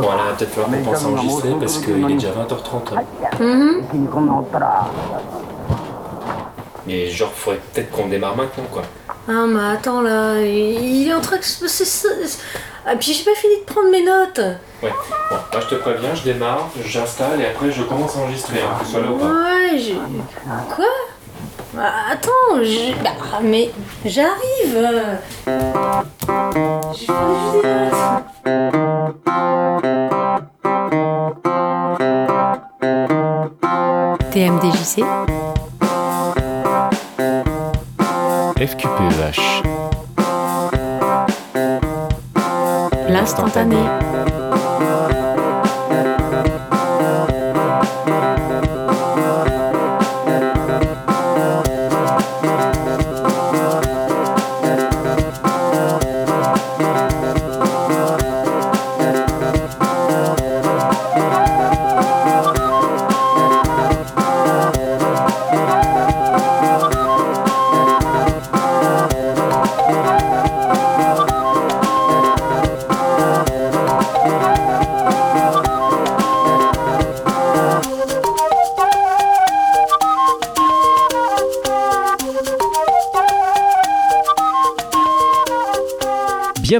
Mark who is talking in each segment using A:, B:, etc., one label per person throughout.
A: Bon, là, peut-être falloir qu'on pense à enregistrer parce qu'il est déjà 20h30. hein.
B: Mhm.
A: Mais genre, faudrait peut-être qu'on démarre maintenant, quoi.
B: Ah, mais attends là, il est en train de se passer ça. Ah, puis j'ai pas fini de prendre mes notes.
A: Ouais. Bon, là, je te préviens, je démarre, j'installe et après, je commence à enregistrer, hein, que ce soit là ou pas.
B: Ouais, j'ai. Quoi? Attends, je... bah, mais j'arrive.
C: TMDJC,
A: FQPEH.
C: l'instantané.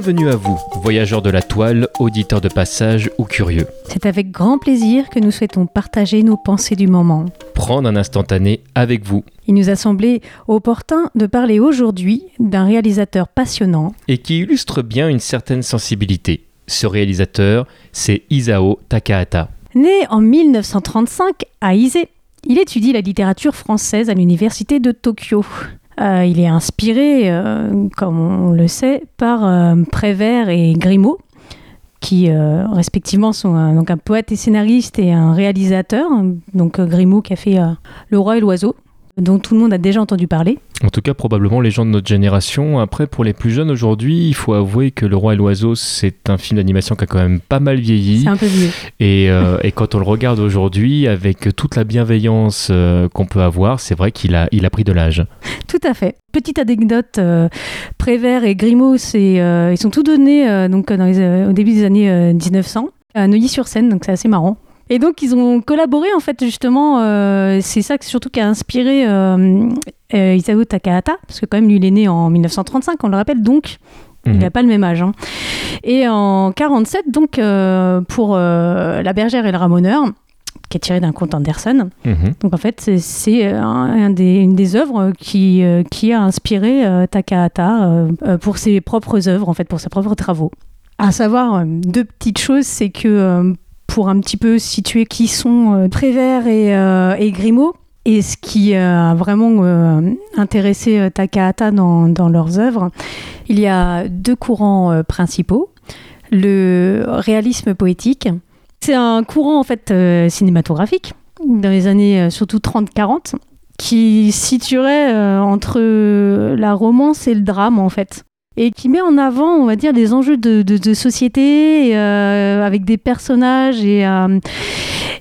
D: Bienvenue à vous, voyageurs de la toile, auditeurs de passage ou curieux.
C: C'est avec grand plaisir que nous souhaitons partager nos pensées du moment.
D: Prendre un instantané avec vous
C: Il nous a semblé opportun de parler aujourd'hui d'un réalisateur passionnant.
D: et qui illustre bien une certaine sensibilité. Ce réalisateur, c'est Isao Takahata.
C: Né en 1935 à Ise, il étudie la littérature française à l'université de Tokyo. Euh, il est inspiré, euh, comme on le sait, par euh, Prévert et Grimaud, qui respectivement sont un, un poète et scénariste et un réalisateur. Donc Grimaud qui a fait Le Roi et l'Oiseau, dont tout le monde a déjà entendu parler.
D: En tout cas, probablement les gens de notre génération. Après, pour les plus jeunes aujourd'hui, il faut avouer que Le Roi et l'Oiseau, c'est un film d'animation qui a quand même pas mal vieilli.
C: C'est un peu vieux.
D: Et, euh, et quand on le regarde aujourd'hui, avec toute la bienveillance euh, qu'on peut avoir, c'est vrai qu'il a, il a pris de l'âge.
C: Tout à fait. Petite anecdote, euh, Prévert et Grimaud, c'est, euh, ils sont tous donnés donc, dans les, au début des années euh, 1900 à Neuilly-sur-Seine, donc c'est assez marrant. Et donc ils ont collaboré en fait justement, euh, c'est ça que surtout qui a inspiré euh, euh, Isao Takahata, parce que quand même lui il est né en 1935, on le rappelle, donc il
D: Mhm.
C: n'a pas le même âge. hein. Et en 47, donc pour La bergère et le ramoneur, qui est tiré d'un conte Andersen,
D: Mhm.
C: donc en fait, c'est- c'est un, un des, une des œuvres qui, qui a inspiré euh, Takahata euh, pour ses propres œuvres, en fait, pour ses propres travaux. À savoir, deux petites choses, c'est que euh, pour un petit peu situer qui sont euh, Prévert et, euh, et Grimaud, et ce qui a vraiment euh, intéressé euh, Takahata dans, leurs œuvres, il y a deux courants euh, principaux. Le réalisme poétique, c'est un courant en fait euh, cinématographique dans les années euh, surtout 30-40 qui situerait euh, entre la romance et le drame en fait et qui met en avant on va dire des enjeux de, de- de société euh, avec des personnages et, euh,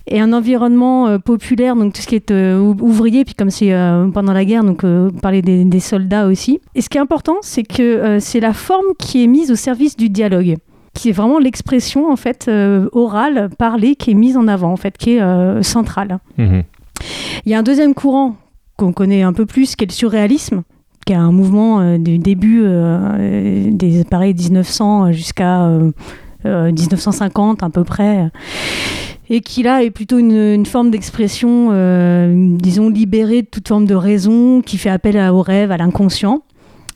C: et un environnement euh, populaire donc tout ce qui est ou- ouvrier puis comme c'est pendant la guerre donc parler des, des soldats aussi et ce qui est important c'est que c'est la forme qui est mise au service du dialogue qui est vraiment l'expression en fait orale, parlée, qui est mise en avant, en fait, qui est centrale.
D: Mhm.
C: Il y a un deuxième courant qu'on connaît un peu plus, qui est le surréalisme, qui est un mouvement euh, du début euh, des pareil 1900 jusqu'à euh, euh, 1950 à peu près, et qui là est plutôt une, forme d'expression, disons libérée de toute forme de raison, qui fait appel au rêve, à l'inconscient.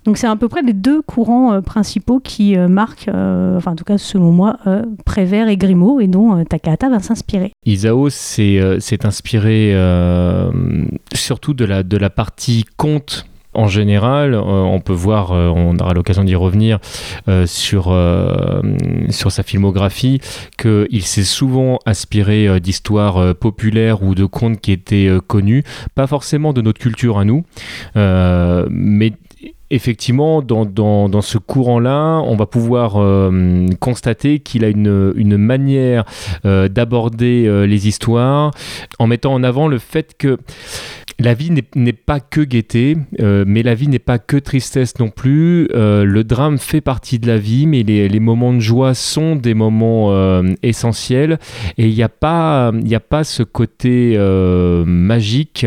C: Donc c'est à peu près les deux courants principaux qui marquent, enfin en tout cas selon moi, Prévert et Grimaud, et dont Takahata va s'inspirer.
D: Isao s'est inspiré surtout de la partie conte en général, euh, on peut voir, euh, on aura l'occasion d'y revenir euh, sur, sur sa filmographie, qu'il s'est souvent inspiré d'histoires populaires ou de contes qui étaient connus, pas forcément de notre culture à nous, mais effectivement, dans, ce courant-là, on va pouvoir euh, constater qu'il a une, manière euh, d'aborder euh, les histoires en mettant en avant le fait que la vie n'est pas que gaieté, mais la vie n'est pas que tristesse non plus. Le drame fait partie de la vie, mais les, moments de joie sont des moments essentiels. Et il n'y a, pas, a pas ce côté magique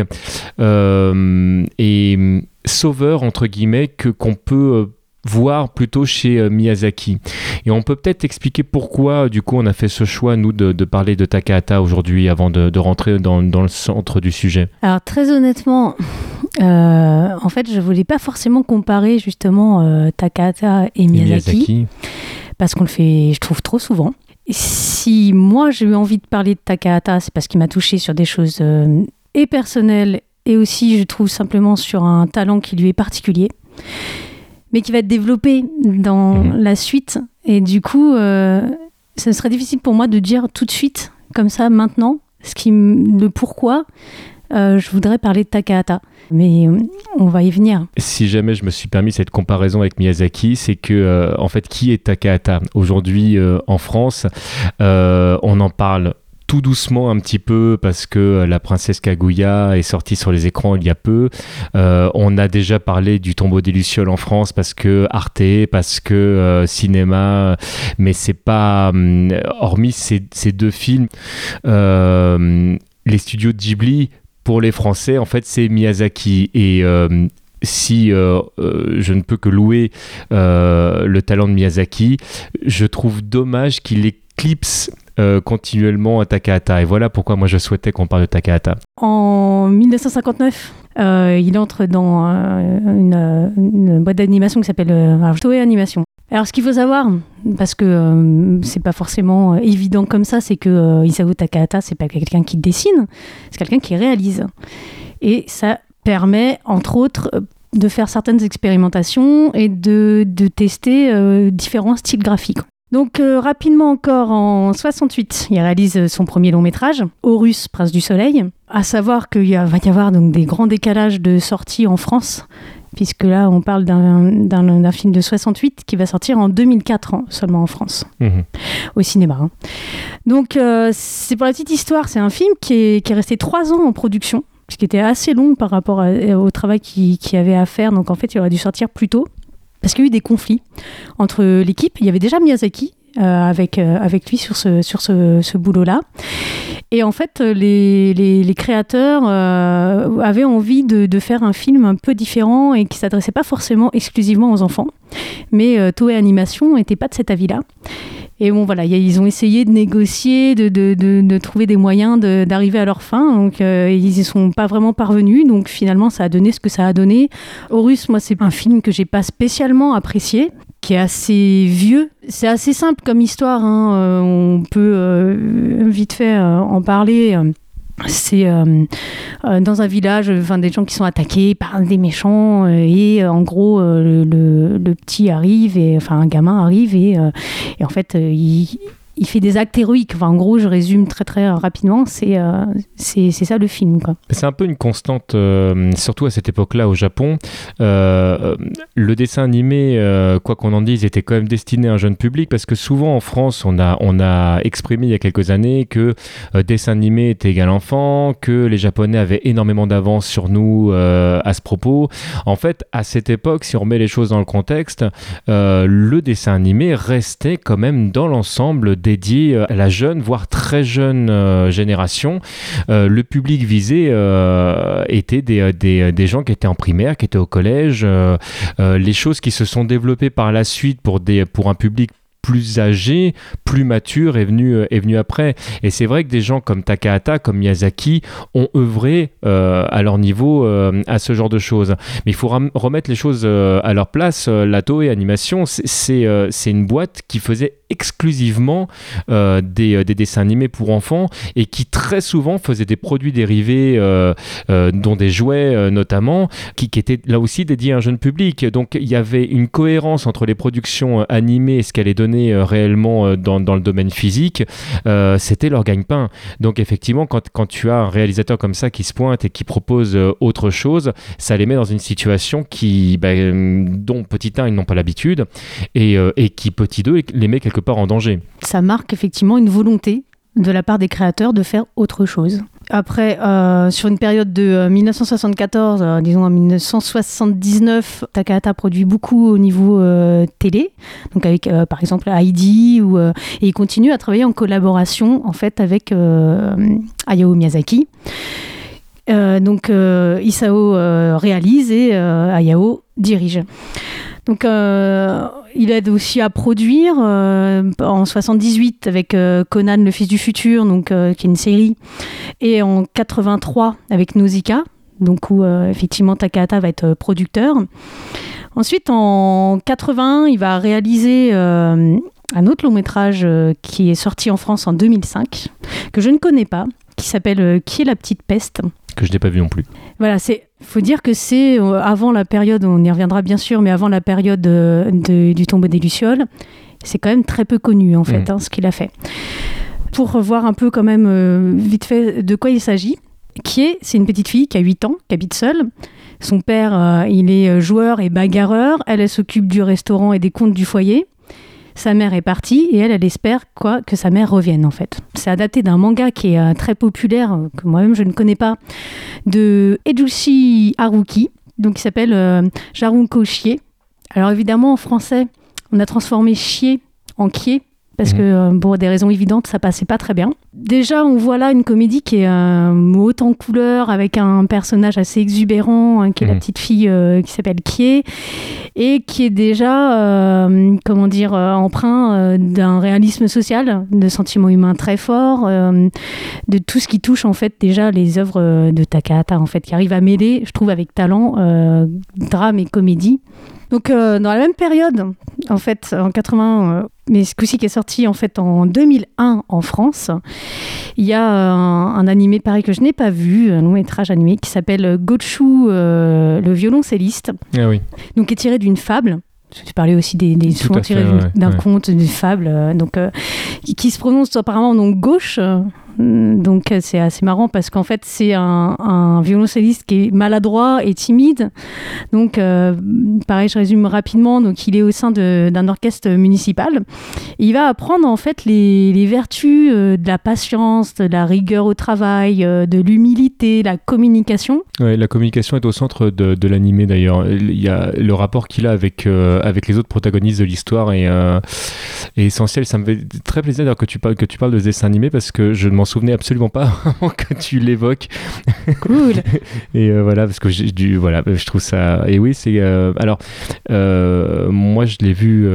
D: et sauveur, entre guillemets, que qu'on peut voir plutôt chez euh, Miyazaki. Et on peut peut-être expliquer pourquoi, du coup, on a fait ce choix, nous, de, parler de Takahata aujourd'hui, avant de, rentrer dans, le centre du sujet.
C: Alors, très honnêtement, euh, en fait, je voulais pas forcément comparer justement euh, Takahata et Miyazaki, parce qu'on le fait, je trouve, trop souvent. Si moi j'ai eu envie de parler de Takahata, c'est parce qu'il m'a touché sur des choses et personnelles et aussi, je trouve, simplement sur un talent qui lui est particulier mais qui va être développé dans mhm. la suite. Et du coup, euh, ce serait difficile pour moi de dire tout de suite, comme ça, maintenant, ce qui, le pourquoi. Euh, je voudrais parler de Takahata, mais euh, on va y venir.
D: Si jamais je me suis permis cette comparaison avec Miyazaki, c'est que en fait, qui est Takahata? Aujourd'hui en France On en parle tout doucement un petit peu parce que euh, la princesse Kaguya est sortie sur les écrans il y a peu. Euh, on a déjà parlé du tombeau des Lucioles en France parce que Arte, parce que euh, cinéma, mais c'est pas hum, hormis ces, deux films. les studios de Ghibli pour les Français, en fait, c'est Miyazaki et si je ne peux que louer le talent de Miyazaki, je trouve dommage qu'il éclipse euh, continuellement à Takahata. Et voilà pourquoi moi je souhaitais qu'on parle de Takahata.
C: En 1959, euh, il entre dans euh, une, boîte d'animation qui s'appelle Toei Animation. Alors ce qu'il faut savoir, parce que c'est pas forcément évident comme ça, c'est que Isao Takahata, c'est pas quelqu'un qui dessine, c'est quelqu'un qui réalise. Et ça permet, entre autres, de faire certaines expérimentations et de tester différents styles graphiques. Donc euh, rapidement encore en 68, il réalise son premier long métrage, Horus, Prince du Soleil. À savoir qu'il va y avoir donc des grands décalages de sortie en France, puisque là on parle d'un film de 68 qui va sortir en 2004 seulement en France, mhm. au cinéma. Hein. Donc euh, c'est pour la petite histoire, c'est un film qui est, qui est resté trois ans en production, ce qui était assez long par rapport au travail qu'il qui avait à faire. Donc en fait il aurait dû sortir plus tôt parce qu'il y a eu des conflits entre l'équipe. Il y avait déjà Miyazaki euh, avec, euh, avec lui sur ce, sur ce, boulot-là. Et en fait, les, créateurs euh, avaient envie de, faire un film un peu différent et qui s'adressait pas forcément exclusivement aux enfants. Mais Toei Animation n'était pas de cet avis-là. Et bon, voilà, ils ont essayé de négocier, de, de, de, trouver des moyens d'arriver à leur fin. Donc, euh, ils n'y sont pas vraiment parvenus. Donc, finalement, ça a donné ce que ça a donné. Horus, moi, c'est un film que j'ai pas spécialement apprécié, qui est assez vieux. C'est assez simple comme histoire. Hein. Euh, on peut euh, vite fait en parler c'est euh, euh, dans un village, enfin des gens qui sont attaqués par des méchants euh, et en gros le, le, petit arrive et enfin un gamin arrive et, et en fait il, il fait des actes héroïques. En gros, je résume très très rapidement, c'est euh, c'est ça le film.
D: C'est un peu une constante, euh, surtout à cette époque-là au Japon. Euh, le dessin animé, quoi qu'on en dise, était quand même destiné à un jeune public parce que souvent en France, on a, on a exprimé il y a quelques années que dessin animé était égal enfant, que les Japonais avaient énormément d'avance sur nous à ce propos. En fait, à cette époque, si on remet les choses dans le contexte, le dessin animé restait quand même dans l'ensemble dédié euh, à la jeune, voire très jeune euh, génération. Euh, le public visé était des, des, des, gens qui étaient en primaire, qui étaient au collège. les choses qui se sont développées par la suite pour, des, pour un public plus âgé, plus mature est venu, est venu après. Et c'est vrai que des gens comme Takahata, comme Miyazaki, ont œuvré à leur niveau à ce genre de choses. Mais il faut remettre les choses à leur place. La Toei Animation, c'est une boîte qui faisait exclusivement euh, des, euh, des, dessins animés pour enfants et qui très souvent faisaient des produits dérivés, euh, dont des jouets notamment, qui, étaient là aussi dédiés à un jeune public. Donc il y avait une cohérence entre les productions animées et ce qu'elle est donné réellement dans, dans, le domaine physique. C'était leur gagne-pain. Donc effectivement, quand, quand, tu as un réalisateur comme ça qui se pointe et qui propose autre chose, ça les met dans une situation qui, bah, dont petit 1, ils n'ont pas l'habitude et, et qui petit 2 les met quelque part en danger.
C: Ça marque effectivement une volonté de la part des créateurs de faire autre chose. Après, euh, sur une période de euh, 1974, euh, disons en 1979, Takahata produit beaucoup au niveau euh, télé, donc avec euh, par exemple Heidi, euh, et il continue à travailler en collaboration en fait avec euh, Hayao Miyazaki. Euh, donc euh, Isao euh, réalise et euh, Hayao dirige. Donc euh, il aide aussi à produire euh, en 78 avec euh, Conan le fils du futur, donc qui est une série, et en 83 avec Nausicaa, donc où effectivement Takahata va être producteur. Ensuite en 81, il va réaliser un autre long métrage qui est sorti en France en 2005 que je ne connais pas, qui s'appelle Qui est la petite peste?
D: Que je n'ai pas vu non plus.
C: voilà, c'est faut dire que c'est euh, avant la période, on y reviendra bien sûr, mais avant la période euh, de- du tombeau des Lucioles, c'est quand même très peu connu en fait
D: Mhm.
C: hein, ce qu'il a fait. Pour voir un peu quand même euh, vite fait de quoi il s'agit, qui est, c'est une petite fille qui a 8 ans, qui habite seule. Son père, euh, il est joueur et bagarreur. Elle, elle s'occupe du restaurant et des comptes du foyer. Sa mère est partie et elle, elle espère quoi que sa mère revienne en fait. C'est adapté d'un manga qui est euh, très populaire, euh, que moi-même je ne connais pas, de Ejushi Haruki, donc qui s'appelle euh, Jarunko Chie. Alors évidemment en français, on a transformé chier en quier parce
D: Mhm.
C: que euh, pour des raisons évidentes, ça passait pas très bien. Déjà, on voit là une comédie qui est euh, haute en couleur avec un personnage assez exubérant, hein, qui est la
D: Mhm.
C: petite fille euh, qui s'appelle Kie et qui est déjà, euh, comment dire, euh, emprunt euh, d'un réalisme social, de sentiments humains très forts, euh, de tout ce qui touche en fait déjà les œuvres euh, de Takahata en fait, qui arrive à mêler, je trouve, avec talent, euh, drame et comédie. Donc euh, dans la même période, en fait, en 80, euh, mais ce coup-ci qui est sorti en fait en 2001 en France, il y a euh, un, un animé pareil que je n'ai pas vu, un long métrage animé qui s'appelle Gochu, euh, le violoncelliste
D: Ah oui.
C: donc qui est tiré d'une fable. Tu parlais aussi des, des souvent tirés
D: ouais,
C: d'un
D: ouais.
C: conte, d'une fable, donc qui, qui se prononce apparemment donc gauche. Euh, donc euh, c'est assez marrant parce qu'en fait c'est un, violoncelliste qui est maladroit et timide. Donc euh, pareil, je résume rapidement. Donc il est au sein d'un orchestre municipal. Il va apprendre en fait les, les vertus euh, de la patience, de la rigueur au travail, de l'humilité, la communication.
D: Ouais, la communication est au centre de, l'animé d'ailleurs. Il y a le rapport qu'il a avec, avec les autres protagonistes de l'histoire est, essentiel. Ça me fait très plaisir que tu parles que tu parles de dessin animé parce que je ne m'en souvenais absolument pas que tu l'évoques.
C: Cool.
D: Et euh, voilà parce que j'ai du voilà, je trouve ça. Et oui, c'est euh, alors euh, moi je l'ai vu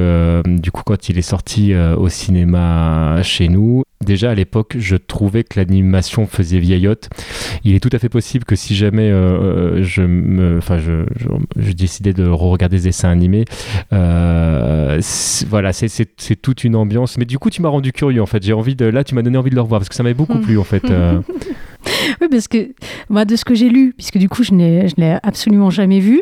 D: du coup quand il est sorti au cinéma chez nous. Déjà à l'époque, je trouvais que l'animation faisait vieillotte. Il est tout à fait possible que si jamais euh, je me, enfin, je, je, je décidais de regarder ce dessin animé, euh, c'est- voilà, c'est- c'est c'est toute une ambiance. Mais du coup, tu m'as rendu curieux en fait. J'ai envie de, là, tu m'as donné envie de le revoir parce que ça m'avait beaucoup plu en fait. euh.
C: Oui, parce que moi, de ce que j'ai lu, puisque du coup, je je l'ai absolument jamais vu,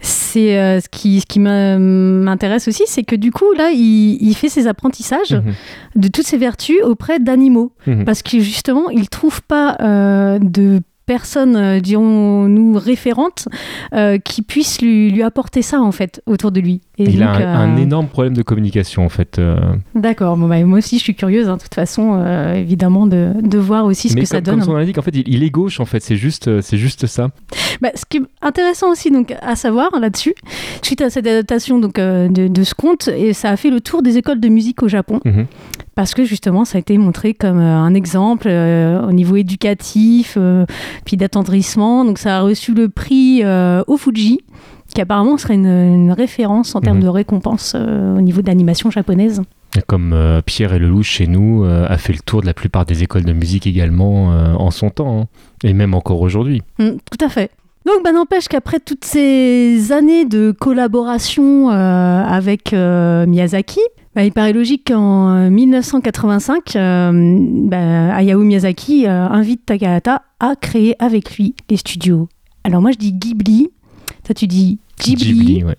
C: c'est euh, ce qui, ce qui m'intéresse aussi, c'est que du coup, là, il, il fait ses apprentissages
D: Mhm.
C: de toutes ses vertus auprès d'animaux.
D: Mhm.
C: Parce que justement, il trouve pas euh, de personnes, euh, dirons-nous, référentes, euh, qui puissent lui, lui apporter ça, en fait, autour de lui. Et
D: Il a un, un
C: euh,
D: énorme problème de communication en fait.
C: D'accord, bon, bah, moi aussi, je suis curieuse, hein, de toute façon, évidemment, de, de voir aussi ce
D: Mais
C: que ça donne.
D: comme son nom l'indique, en fait, il, il est gauche en fait. C'est juste, c'est juste ça.
C: Bah, ce qui est intéressant aussi donc, à savoir là-dessus, suite à cette adaptation donc, de, de ce conte, et ça a fait le tour des écoles de musique au Japon,
D: Mhm.
C: Parce que justement ça a été montré comme euh, un exemple euh, au niveau éducatif, euh, puis d'attendrissement. Donc ça a reçu le prix au Fuji, qui apparemment serait une, une référence en termes
D: Mhm.
C: de récompense euh, au niveau de l'animation japonaise.
D: Comme euh, Pierre et Lelouch chez nous euh, a fait le tour de la plupart des écoles de musique également en son temps, hein. et même encore aujourd'hui.
C: Mm, tout à fait. Donc, bah, n'empêche qu'après toutes ces années de collaboration euh, avec euh, Miyazaki, bah, il paraît logique qu'en euh, 1985, euh, bah, Hayao Miyazaki euh, invite Takahata à créer avec lui les studios. Alors moi je dis Ghibli, toi tu dis Ghibli.
D: ouais.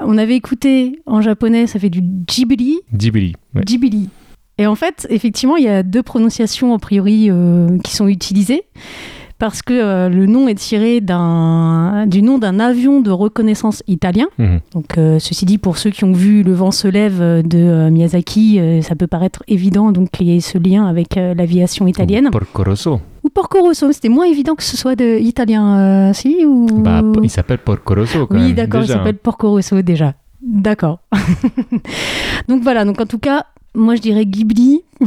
C: On avait écouté en japonais, ça fait du Ghibli,
D: Ghibli. ouais.
C: Ghibli. Et en fait, effectivement, il y a deux prononciations a priori euh, qui sont utilisées. Parce que euh, le nom est tiré du nom d'un avion de reconnaissance italien.
D: Mhm.
C: Donc, euh, ceci dit, pour ceux qui ont vu Le vent se lève euh, de Miyazaki, ça peut paraître évident donc qu'il y ait ce lien avec l'aviation italienne.
D: Porco Rosso.
C: Ou Porco Rosso, c'était moins évident que ce soit de italien, si ou...
D: Bah, il s'appelle Porco Rosso quand
C: oui,
D: même.
C: d'accord, il s'appelle Porco Rosso déjà. D'accord. donc voilà, donc en tout cas, moi je dirais Ghibli,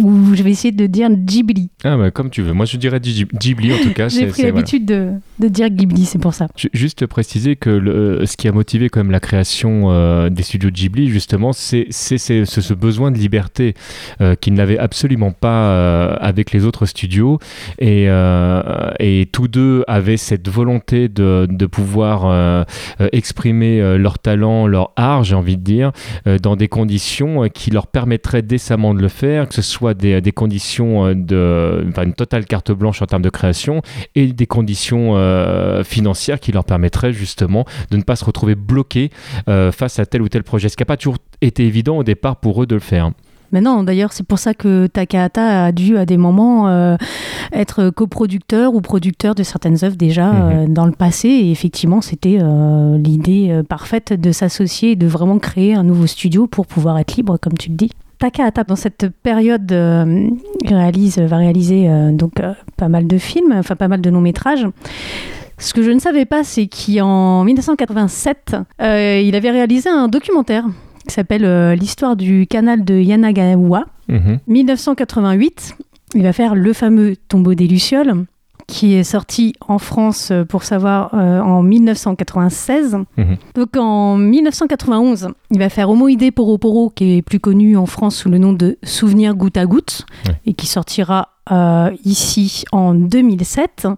C: ou je vais essayer de dire Ghibli.
D: Ah bah comme tu veux. Moi je dirais Ghib- Ghibli en tout cas.
C: J'ai pris
D: voilà.
C: l'habitude de, de dire Ghibli, c'est pour ça.
D: Ju- Juste préciser que le- ce qui a motivé quand même la création euh, des studios Ghibli, justement, c'est ce, besoin de liberté euh, qu'ils n'avaient absolument pas euh, avec les autres studios. Et, euh, et tous deux avaient cette volonté de, de pouvoir euh, euh, exprimer euh, leur talent, leur art, j'ai envie de dire, euh, dans des conditions euh, qui leur permettraient décemment de le faire, que ce soit des, des conditions euh, de... Une totale carte blanche en termes de création et des conditions euh, financières qui leur permettraient justement de ne pas se retrouver bloqués euh, face à tel ou tel projet. Ce qui n'a pas toujours été évident au départ pour eux de le faire.
C: Mais non, d'ailleurs, c'est pour ça que Takahata a dû à des moments euh, être coproducteur ou producteur de certaines œuvres déjà
D: Mhm.
C: euh, dans le passé. Et effectivement, c'était euh, l'idée parfaite de s'associer et de vraiment créer un nouveau studio pour pouvoir être libre, comme tu le dis. Takahata, dans cette période, réalise, va réaliser donc pas mal de films, enfin pas mal de longs métrages. Ce que je ne savais pas, c'est qu'en 1987, euh, il avait réalisé un documentaire qui s'appelle euh, L'histoire du canal de Yanagawa.
D: Mhm.
C: 1988, il va faire le fameux Tombeau des Lucioles, qui est sorti en France, euh, pour savoir, euh, en 1996.
D: Mhm.
C: Donc en 1991, il va faire Homoïdé Poro Poro, qui est plus connu en France sous le nom de Souvenir goutte à goutte, et qui sortira euh, ici en 2007.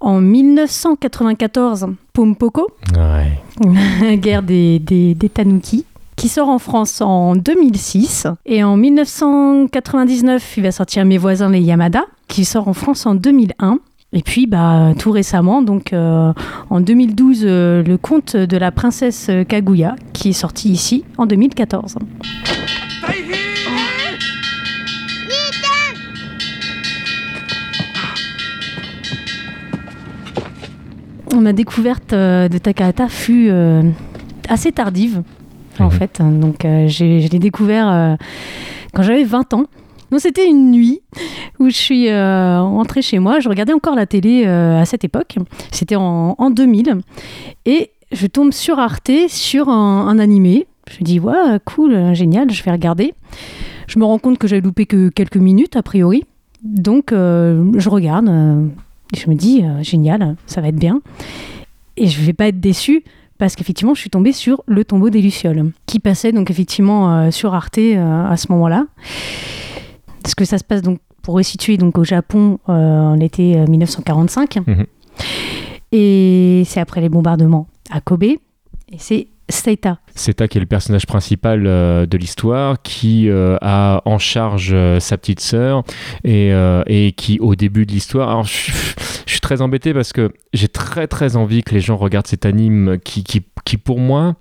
C: En 1994, Pompoko,
D: Ouais.
C: guerre des, des, des Tanuki, qui sort en France en 2006. Et en 1999, il va sortir Mes voisins les Yamada, qui sort en France en 2001. Et puis, bah, tout récemment, donc euh, en 2012, euh, le conte de la princesse Kaguya, qui est sorti ici en 2014. Ma découverte euh, de Takahata fut assez tardive, en
D: Mhm.
C: fait. Donc, euh, je l'ai découvert euh, quand j'avais 20 ans. Donc, c'était une nuit où je suis euh, rentrée chez moi. Je regardais encore la télé euh, à cette époque. C'était en, en 2000. Et je tombe sur Arte, sur un, un animé. Je me dis, ouais, cool, génial, je vais regarder. Je me rends compte que j'avais loupé que quelques minutes, a priori. Donc, euh, je regarde. et je me dis, génial, ça va être bien. Et je vais pas être déçue parce qu'effectivement, je suis tombée sur Le tombeau des Lucioles, qui passait donc effectivement euh, sur Arte euh, à ce moment-là. Parce que ça se passe donc, pour resituer, donc au Japon euh, en été euh, 1945.
D: Mhm.
C: Et c'est après les bombardements à Kobe. Et c'est Seita.
D: Seta qui est le personnage principal euh, de l'histoire, qui euh, a en charge euh, sa petite sœur et, et qui au début de l'histoire, alors je, je suis très embêté parce que j'ai très très envie que les gens regardent cet anime qui, qui, pour moi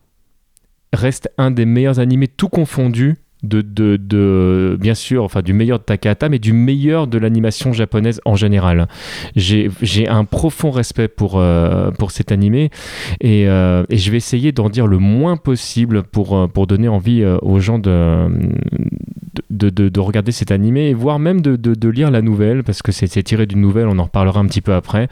D: reste un des meilleurs animés tout confondu. De, de, de- bien sûr, enfin du meilleur de Takahata, mais du meilleur de l'animation japonaise en général. J'ai un profond respect pour, euh, pour cet animé et, euh, et je vais essayer d'en dire le moins possible pour, euh, pour donner envie aux gens de, de, de- de regarder cet animé et voire même de, lire la nouvelle parce que c'est tiré d'une nouvelle, on en reparlera un petit peu après.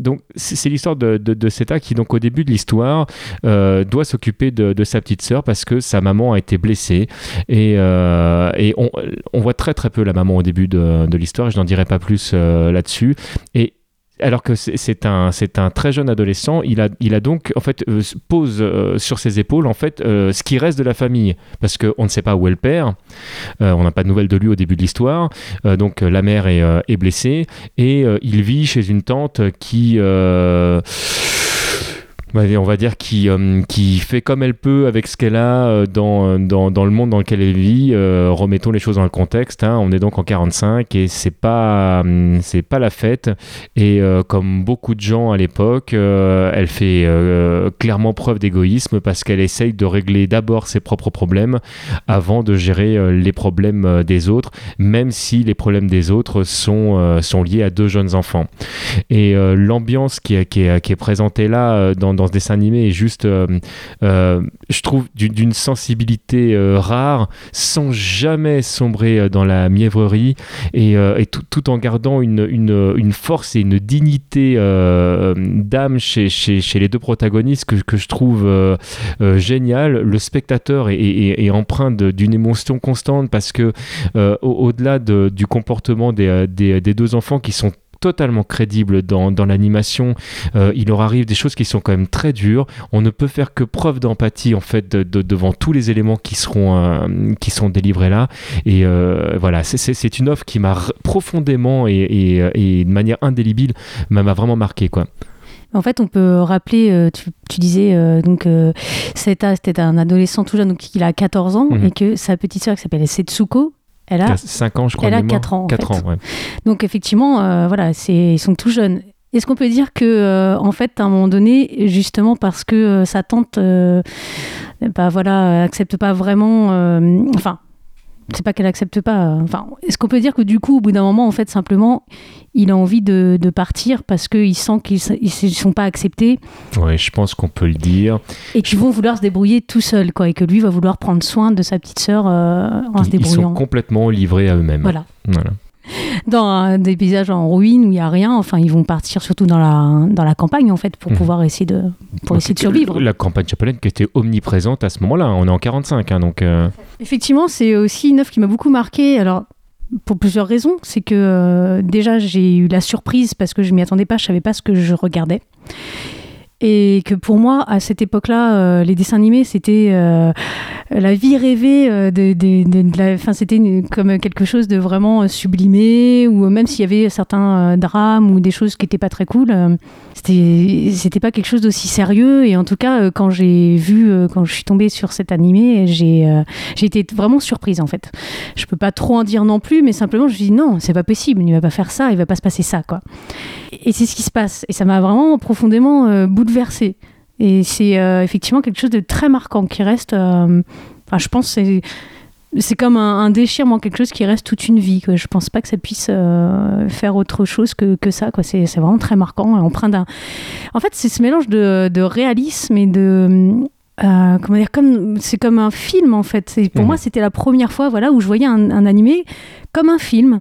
D: Donc c'est l'histoire de, de, Seta qui donc au début de l'histoire euh, doit s'occuper de, sa petite sœur parce que sa maman a été blessée. Et, euh, et on, on voit très très peu la maman au début de, l'histoire. Je n'en dirai pas plus euh, là-dessus. Et alors que c'est- un, c'est un très jeune adolescent, il a, il a donc en fait euh, pose euh, sur ses épaules en fait euh, ce qui reste de la famille. Parce qu'on ne sait pas où est le père, on n'a pas de nouvelles de lui au début de l'histoire, donc la mère est, blessée et il vit chez une tante qui on va dire qui, euh, qui fait comme elle peut avec ce qu'elle a euh, dans, dans, dans, le monde dans lequel elle vit. Euh, remettons les choses dans le contexte. Hein. On est donc en 45 et c'est pas c'est pas la fête. Et comme beaucoup de gens à l'époque, elle fait clairement preuve d'égoïsme parce qu'elle essaye de régler d'abord ses propres problèmes avant de gérer les problèmes des autres, même si les problèmes des autres sont, sont liés à deux jeunes enfants. Et l'ambiance qui, qui, qui est présentée là dans dans ce dessin animé est juste, euh, euh, je trouve, d'une sensibilité euh, rare, sans jamais sombrer dans la mièvrerie et, tout, en gardant une, une, force et une dignité d'âme chez, chez, chez, les deux protagonistes que, que je trouve génial. Le spectateur est, empreint d'une émotion constante parce que au-delà du comportement des, des, des deux enfants qui sont totalement crédible dans, dans l'animation. Euh, il leur arrive des choses qui sont quand même très dures. On ne peut faire que preuve d'empathie en fait de, devant tous les éléments qui seront euh, qui sont délivrés là. Et euh, voilà, c'est une offre qui m'a profondément et, et, et, de manière indélébile m'a vraiment marqué quoi.
C: En fait, on peut rappeler, tu, tu, disais, donc, c'était un adolescent tout jeune, donc il a 14 ans, mhm. et que sa petite sœur qui s'appelle Setsuko,
D: elle a 5 ans, je crois.
C: Elle a 4 ans.
D: 4 ans, ouais.
C: Donc effectivement, euh, voilà, ils sont tout jeunes. Est-ce qu'on peut dire que, euh, en fait, à un moment donné, justement parce que euh, sa tante, bah voilà, accepte pas vraiment, enfin, c'est pas qu'elle accepte pas. Enfin, est-ce qu'on peut dire que du coup, au bout d'un moment, en fait, simplement, il a envie de, partir parce qu'il sent qu'ils ne sont pas acceptés?
D: Oui, je pense qu'on peut le dire.
C: Et qu'ils vont vouloir se débrouiller tout seul, quoi, et que lui va vouloir prendre soin de sa petite sœur euh, en se débrouillant. Ils
D: sont complètement livrés à eux-mêmes.
C: Voilà. voilà dans des paysages en ruine où il n'y a rien. Enfin, ils vont partir surtout dans la, dans la campagne, en fait, pour mmh. pouvoir essayer de, pour essayer de survivre.
D: La campagne chapelaine qui était omniprésente à ce moment-là. On est en 45, hein, donc... Euh.
C: Effectivement, c'est aussi une œuvre qui m'a beaucoup marqué. Alors, pour plusieurs raisons. C'est que euh, déjà, j'ai eu la surprise parce que je m'y attendais pas, je savais pas ce que je regardais et que pour moi, à cette époque-là, euh, les dessins animés, c'était euh, la vie rêvée euh, de, la. Enfin, c'était comme quelque chose de vraiment sublimé, ou même s'il y avait certains drames ou des choses qui n'étaient pas très cool, c'était pas quelque chose d'aussi sérieux. Et en tout cas, quand j'ai vu, quand je suis tombée sur cet animé, j'ai j'ai été vraiment surprise en fait. Je peux pas trop en dire non plus, mais simplement, je me dis non, c'est pas possible, il va pas faire ça, il va pas se passer ça, quoi. Et c'est ce qui se passe. Et ça m'a vraiment profondément bouleversée versé Et c'est euh, effectivement quelque chose de très marquant qui reste. Euh, enfin, je pense c'est c'est comme un, déchirement, quelque chose qui reste toute une vie. Quoi. Je pense pas que ça puisse euh, faire autre chose que, que ça. Quoi. C'est, vraiment très marquant, empreint d'un. En fait, c'est ce mélange de, de réalisme et de comment dire, comme c'est comme un film en fait. pour mmh. moi, c'était la première fois, voilà, où je voyais un, un animé comme un film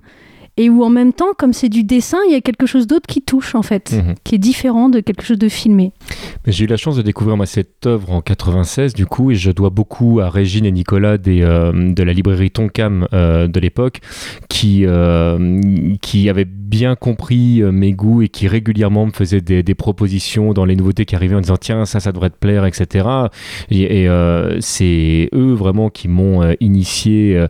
C: et où en même temps, comme c'est du dessin, il y a quelque chose d'autre qui touche en fait, mhm. qui est différent de quelque chose de filmé.
D: J'ai eu la chance de découvrir moi, cette œuvre en 96 du coup, et je dois beaucoup à Régine et Nicolas des, euh, de la librairie Tonkam euh, de l'époque, qui, euh, qui avaient bien compris mes goûts et qui régulièrement me faisaient des, des, propositions dans les nouveautés qui arrivaient en disant tiens ça ça devrait te plaire etc. Et, c'est eux vraiment qui m'ont initié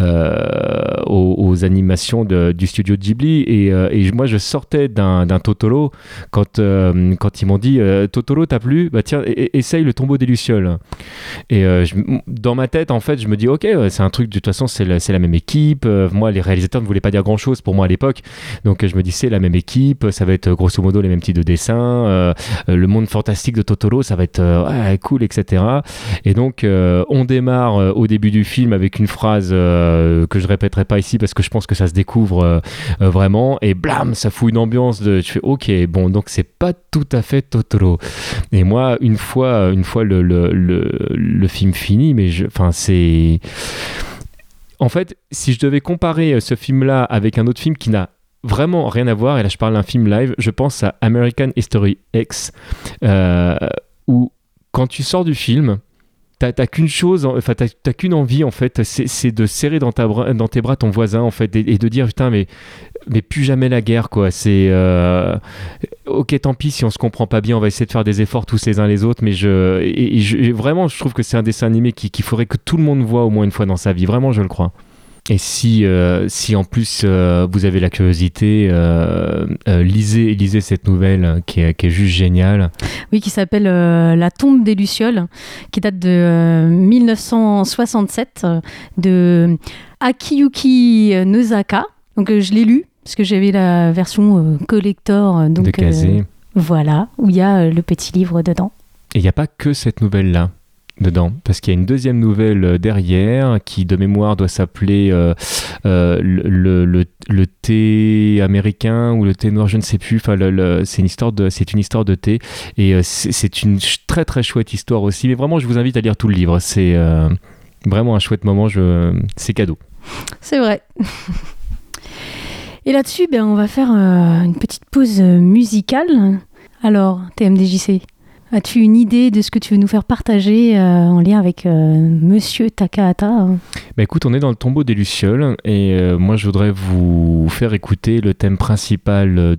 D: aux, aux, animations de du studio Ghibli et, euh, et moi je sortais d'un Totoro quand, euh, quand ils m'ont dit euh, Totoro t'as plu? Bah tiens essaye le tombeau des lucioles. Et dans ma tête en fait je me dis ok c'est un truc de toute façon c'est la, la, même équipe. Moi les réalisateurs ne voulaient pas dire grand chose pour moi à l'époque. Donc je me dis c'est la même équipe ça va être grosso modo les mêmes types de dessins le monde fantastique de Totoro ça va être cool etc et donc on démarre au début du film avec une phrase que je répéterai pas ici parce que je pense que ça se découvre euh, euh, vraiment. Et blam ça fout une ambiance de tu fais ok bon donc c'est pas tout à fait Totoro. Et moi une fois une fois le, le, film fini mais enfin c'est en fait si je devais comparer euh, ce film là avec un autre film qui n'a vraiment rien à voir et là je parle d'un film live je pense à American History X où quand tu sors du film t'as qu'une chose, enfin t'as qu'une envie en fait, c'est de serrer dans, ta dans tes bras ton voisin en fait et, de dire putain mais mais plus jamais la guerre quoi. C'est euh, ok tant pis si on se comprend pas bien, on va essayer de faire des efforts tous les uns les autres, mais je, et, vraiment je trouve que c'est un dessin animé qu'il qui faudrait que tout le monde voit au moins une fois dans sa vie. Vraiment je le crois. Et si, euh, si en plus euh, vous avez la curiosité, euh, lisez, lisez cette nouvelle qui est, qui est juste géniale.
C: Oui, qui s'appelle La tombe des Lucioles, qui date de euh, 1967, euh, de Akiyuki Nozaka. Donc je l'ai lu, parce que j'avais la version collector. Donc,
D: de Kazé.
C: voilà, où il y a le petit livre dedans.
D: Et il n'y a pas que cette nouvelle-là dedans, parce qu'il y a une deuxième nouvelle euh, derrière qui, de mémoire, doit s'appeler euh, euh, le, le, le- thé américain ou le thé noir, je ne sais plus. Enfin, c'est une histoire de, c'est une histoire de thé, et c'est une très très chouette histoire aussi. Mais vraiment, je vous invite à lire tout le livre. C'est vraiment un chouette moment. C'est cadeau.
C: C'est vrai. Et là-dessus, ben, on va faire une petite pause musicale. Alors, TMDJC, as-tu une idée de ce que tu veux nous faire partager euh, en lien avec euh, Monsieur Takahata hein?
D: Bah écoute, on est dans le tombeau des Lucioles et euh, moi je voudrais vous faire écouter le thème principal.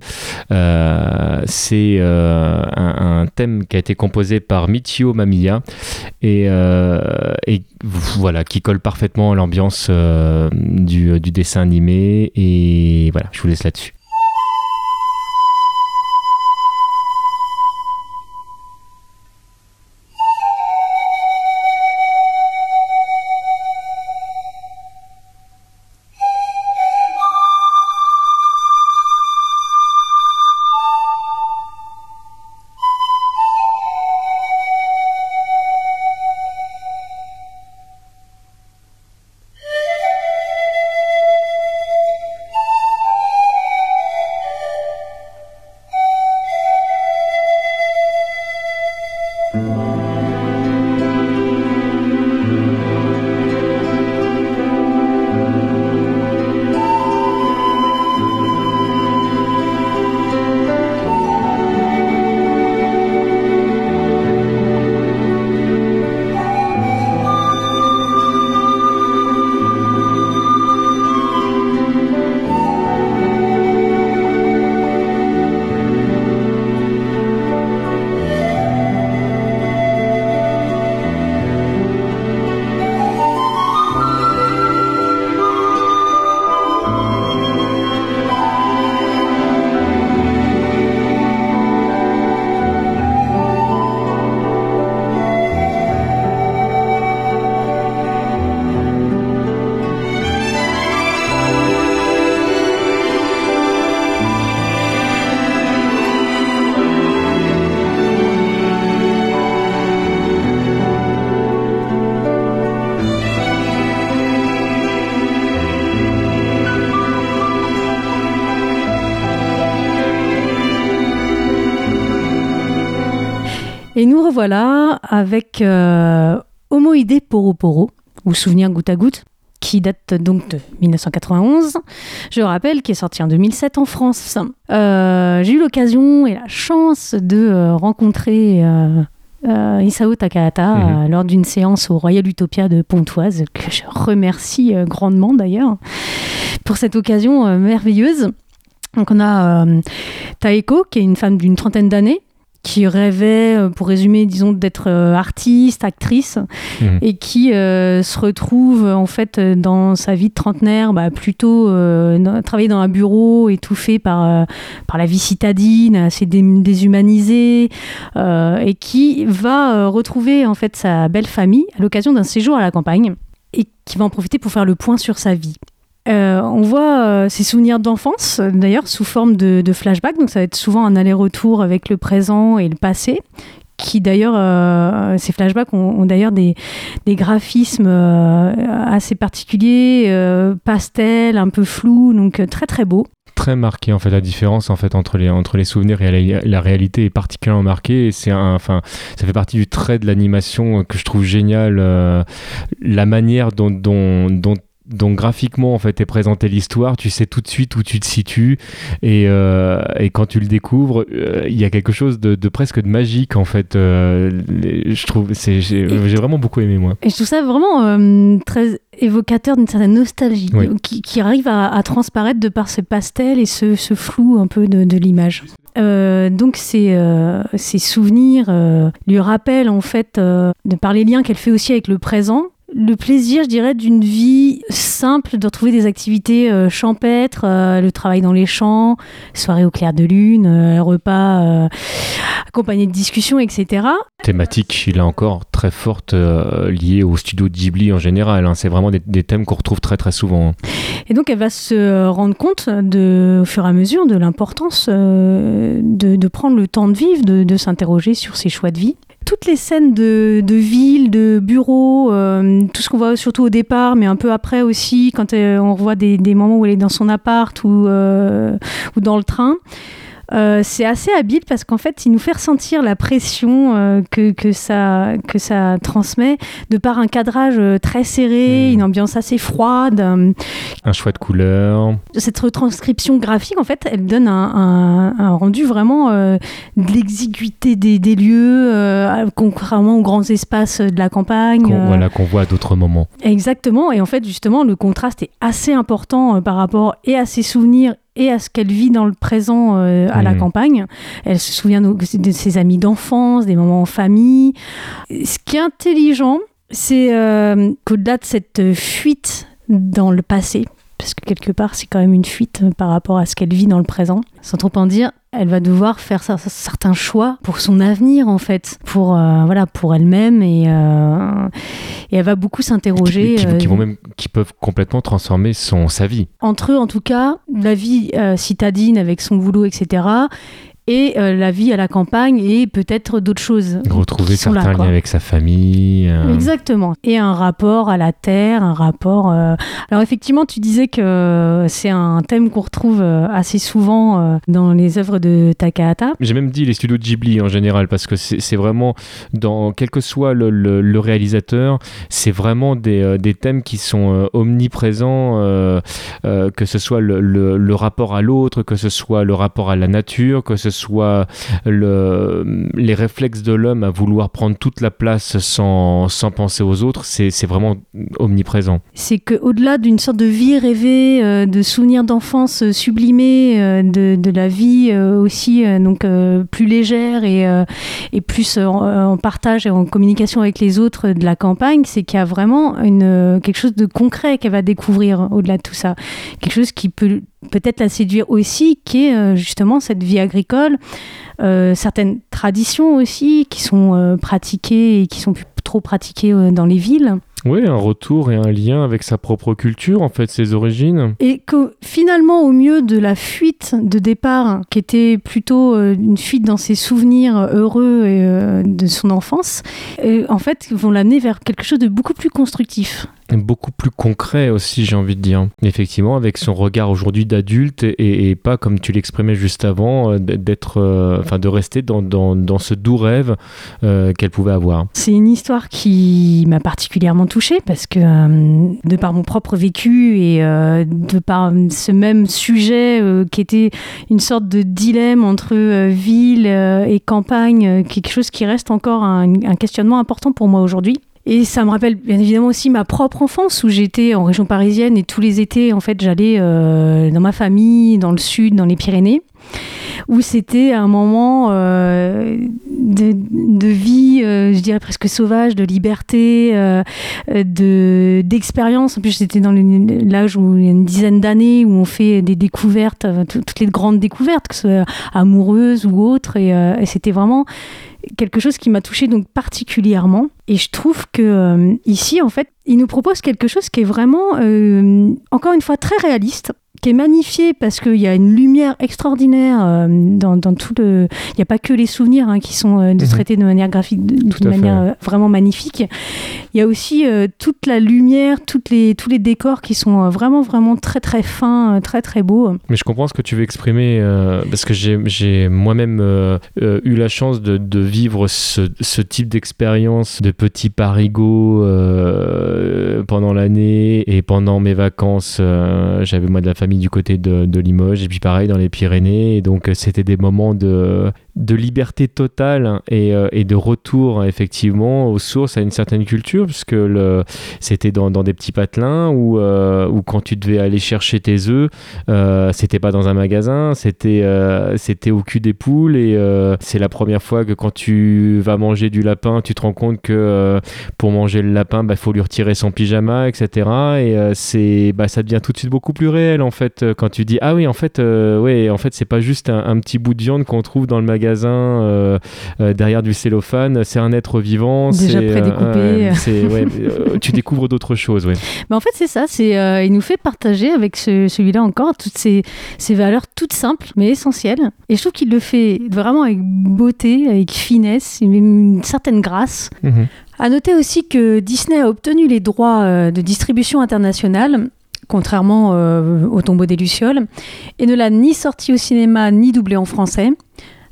D: C'est un, thème qui a été composé par Michio Mamiya et, voilà, qui colle parfaitement à l'ambiance du, du dessin animé. Et voilà, je vous laisse là-dessus.
C: Homoïdé Poro Poro, ou Souvenir goutte à goutte, qui date donc de 1991. Je rappelle qu'il est sorti en 2007 en France. Euh, J'ai eu l'occasion et la chance de euh, rencontrer euh, euh, Isao Takahata
D: Mhm.
C: lors d'une séance au Royal Utopia de Pontoise, que je remercie grandement d'ailleurs pour cette occasion merveilleuse. Donc on a euh, Taeko, qui est une femme d'une trentaine d'années, qui rêvait, euh, pour résumer, disons, d'être euh, artiste, actrice,
D: Mhm.
C: et qui euh, se retrouve en fait dans sa vie de trentenaire, bah, plutôt euh, dans- travailler dans un bureau étouffé par, euh, par la vie citadine, assez dé- déshumanisée, euh, et qui va retrouver en fait sa belle famille à l'occasion d'un séjour à la campagne, et qui va en profiter pour faire le point sur sa vie. Euh, on voit euh, ses souvenirs d'enfance, d'ailleurs, sous forme de, de flashback. Donc, ça va être souvent un aller-retour avec le présent et le passé. Qui d'ailleurs, euh, ces flashbacks ont, d'ailleurs des, graphismes euh, assez particuliers, pastels, un peu flous, donc très très beau.
D: Très marqué en fait la différence en fait entre les entre les souvenirs et la, réalité est particulièrement marquée c'est un enfin ça fait partie du trait de l'animation que je trouve génial la manière dont dont graphiquement en fait est présentée l'histoire, tu sais tout de suite où tu te situes et, euh, et quand tu le découvres, euh, il y a quelque chose de, de presque de magique en fait. euh, les- je trouve c'est j'ai j'ai vraiment beaucoup aimé moi.
C: Et je trouve ça vraiment très évocateur d'une certaine nostalgie
D: Oui.
C: qui, qui arrive à, à transparaître de par ce pastel et ce, ce flou un peu de, de l'image. Euh, donc ces, euh, ces souvenirs euh, lui rappellent en fait, de par les liens qu'elle fait aussi avec le présent, le plaisir, je dirais, d'une vie simple, de retrouver des activités euh, champêtres, euh, le travail dans les champs, soirée au clair de lune, euh, repas accompagnés de discussions, etc.
D: Thématique, là encore, très forte, liée au studio Ghibli en général. hein. C'est vraiment des, des thèmes qu'on retrouve très très souvent. hein.
C: Et donc, elle va se rendre compte, de, au fur et à mesure, de l'importance de, de prendre le temps de vivre, de, de s'interroger sur ses choix de vie. Toutes les scènes de, ville, de bureau, euh, tout ce qu'on voit surtout au départ, mais un peu après aussi, quand euh, on revoit des, moments où elle est dans son appart ou, euh, ou dans le train, euh, c'est assez habile parce qu'en fait, il nous fait ressentir la pression euh, que, que, ça, que ça transmet de par un cadrage euh, très serré,
D: Mm.
C: une ambiance assez froide.
D: Un choix de couleur.
C: cette retranscription graphique, en fait, elle donne un, un- un rendu vraiment euh, de l'exiguïté des, des lieux, contrairement aux grands espaces de la campagne.
D: qu'on voilà, qu'on voit à d'autres moments.
C: Exactement. Et en fait, justement, le contraste est assez important par rapport et à ses souvenirs et à ce qu'elle vit dans le présent euh, à la
D: Mhm.
C: campagne. Elle se souvient de, de ses amis d'enfance, des moments en famille. Ce qui est intelligent, c'est euh, qu'au-delà de cette fuite dans le passé, parce que quelque part, c'est quand même une fuite par rapport à ce qu'elle vit dans le présent, sans trop en dire, elle va devoir faire cer- certains choix pour son avenir, en fait, pour, euh, voilà, pour elle-même. Et, euh, et elle va beaucoup s'interroger.
D: Qui, qui- qui
C: euh,
D: vont même, qui peuvent complètement transformer son, sa vie.
C: entre eux, en tout cas, la vie euh, citadine avec son boulot, etc., et euh, la vie à la campagne et peut-être d'autres choses.
D: Retrouver
C: là,
D: certains
C: quoi.
D: liens avec sa famille. euh,
C: Exactement. Et un rapport à la terre, un rapport. euh, Alors effectivement, tu disais que c'est un thème qu'on retrouve assez souvent dans les œuvres de Takahata.
D: J'ai même dit les studios Ghibli en général parce que c'est vraiment, dans quel que soit le, le- le réalisateur, c'est vraiment des, des thèmes qui sont omniprésents, euh, euh, que ce soit le, le- le rapport à l'autre, que ce soit le rapport à la nature, que ce soit le, les réflexes de l'homme à vouloir prendre toute la place sans, sans penser aux autres, c'est vraiment omniprésent.
C: C'est qu'au-delà d'une sorte de vie rêvée, euh, de souvenirs d'enfance euh, sublimés, euh, de, la vie aussi donc plus légère et, et plus en, partage et en communication avec les autres de la campagne, c'est qu'il y a vraiment une, quelque chose de concret qu'elle va découvrir au-delà de tout ça. Quelque chose qui peut peut-être la séduire aussi, qui est euh, justement cette vie agricole, euh, certaines traditions aussi qui sont euh, pratiquées et qui sont plus trop pratiquées euh, dans les villes.
D: Oui, un retour et un lien avec sa propre culture, en fait, ses origines.
C: Et que finalement, au mieux de la fuite de départ, qui était plutôt une fuite dans ses souvenirs heureux et, de son enfance, en fait, vont l'amener vers quelque chose de beaucoup plus constructif.
D: Beaucoup plus concret aussi, j'ai envie de dire. Effectivement, avec son regard aujourd'hui d'adulte et, pas comme tu l'exprimais juste avant, euh, d'être, euh, de rester dans, dans, ce doux rêve euh, qu'elle pouvait avoir.
C: C'est une histoire qui m'a particulièrement touchée parce que, de par mon propre vécu et de par ce même sujet qui était une sorte de dilemme entre ville et campagne, quelque chose qui reste encore un questionnement important pour moi aujourd'hui. Et ça me rappelle bien évidemment aussi ma propre enfance où j'étais en région parisienne et tous les étés, en fait, j'allais euh, dans ma famille, dans le sud, dans les Pyrénées, où c'était un moment euh, de, vie, euh, je dirais presque sauvage, de liberté, de d'expérience. En plus, j'étais dans l'âge où il y a une dizaine d'années où on fait des découvertes, tout- toutes les grandes découvertes, que ce soit amoureuses ou autres, et c'était vraiment quelque chose qui m'a touchée donc particulièrement. Et je trouve que euh, ici, en fait, il nous propose quelque chose qui est vraiment, euh, encore une fois, très réaliste qui est magnifié parce qu'il y a une lumière extraordinaire euh, dans, dans tout le... Il n'y a pas que les souvenirs hein, qui sont euh, de
D: Mhm.
C: traités de manière graphique, d'une
D: fait.
C: manière euh, vraiment magnifique. Il y a aussi toute la lumière, toutes les, tous les décors qui sont vraiment, vraiment très, très fins, très, très beaux.
D: Mais je comprends ce que tu veux exprimer parce que j'ai, moi-même eu la chance de, de vivre ce, ce type d'expérience de petit parigot pendant l'année et pendant mes vacances. j'avais moi de la famille du côté de, Limoges et puis pareil dans les Pyrénées. Et donc euh, c'était des moments de liberté totale et, euh, et, de retour effectivement aux sources à une certaine culture puisque c'était dans, des petits patelins où, euh, où quand tu devais aller chercher tes œufs euh, c'était pas dans un magasin c'était au cul des poules et c'est la première fois que quand tu vas manger du lapin tu te rends compte que pour manger le lapin il bah, faut lui retirer son pyjama etc et c'est bah, ça devient tout de suite beaucoup plus réel en fait quand tu dis ah oui en fait ouais en fait c'est pas juste un, un petit bout de viande qu'on trouve dans le magasin euh, euh, derrière du cellophane. C'est un être vivant.
C: Déjà prédécoupé.
D: Euh, ouais, tu découvres d'autres choses. Ouais.
C: Mais en fait, c'est ça. C'est, il nous fait partager avec ce, celui-là encore toutes ces, ces valeurs toutes simples mais essentielles. Et je trouve qu'il le fait vraiment avec beauté, avec finesse, une, une certaine grâce.
D: Mhm.
C: À noter aussi que Disney a obtenu les droits de distribution internationale contrairement euh, au tombeau des Lucioles, et ne l'a ni sorti au cinéma ni doublé en français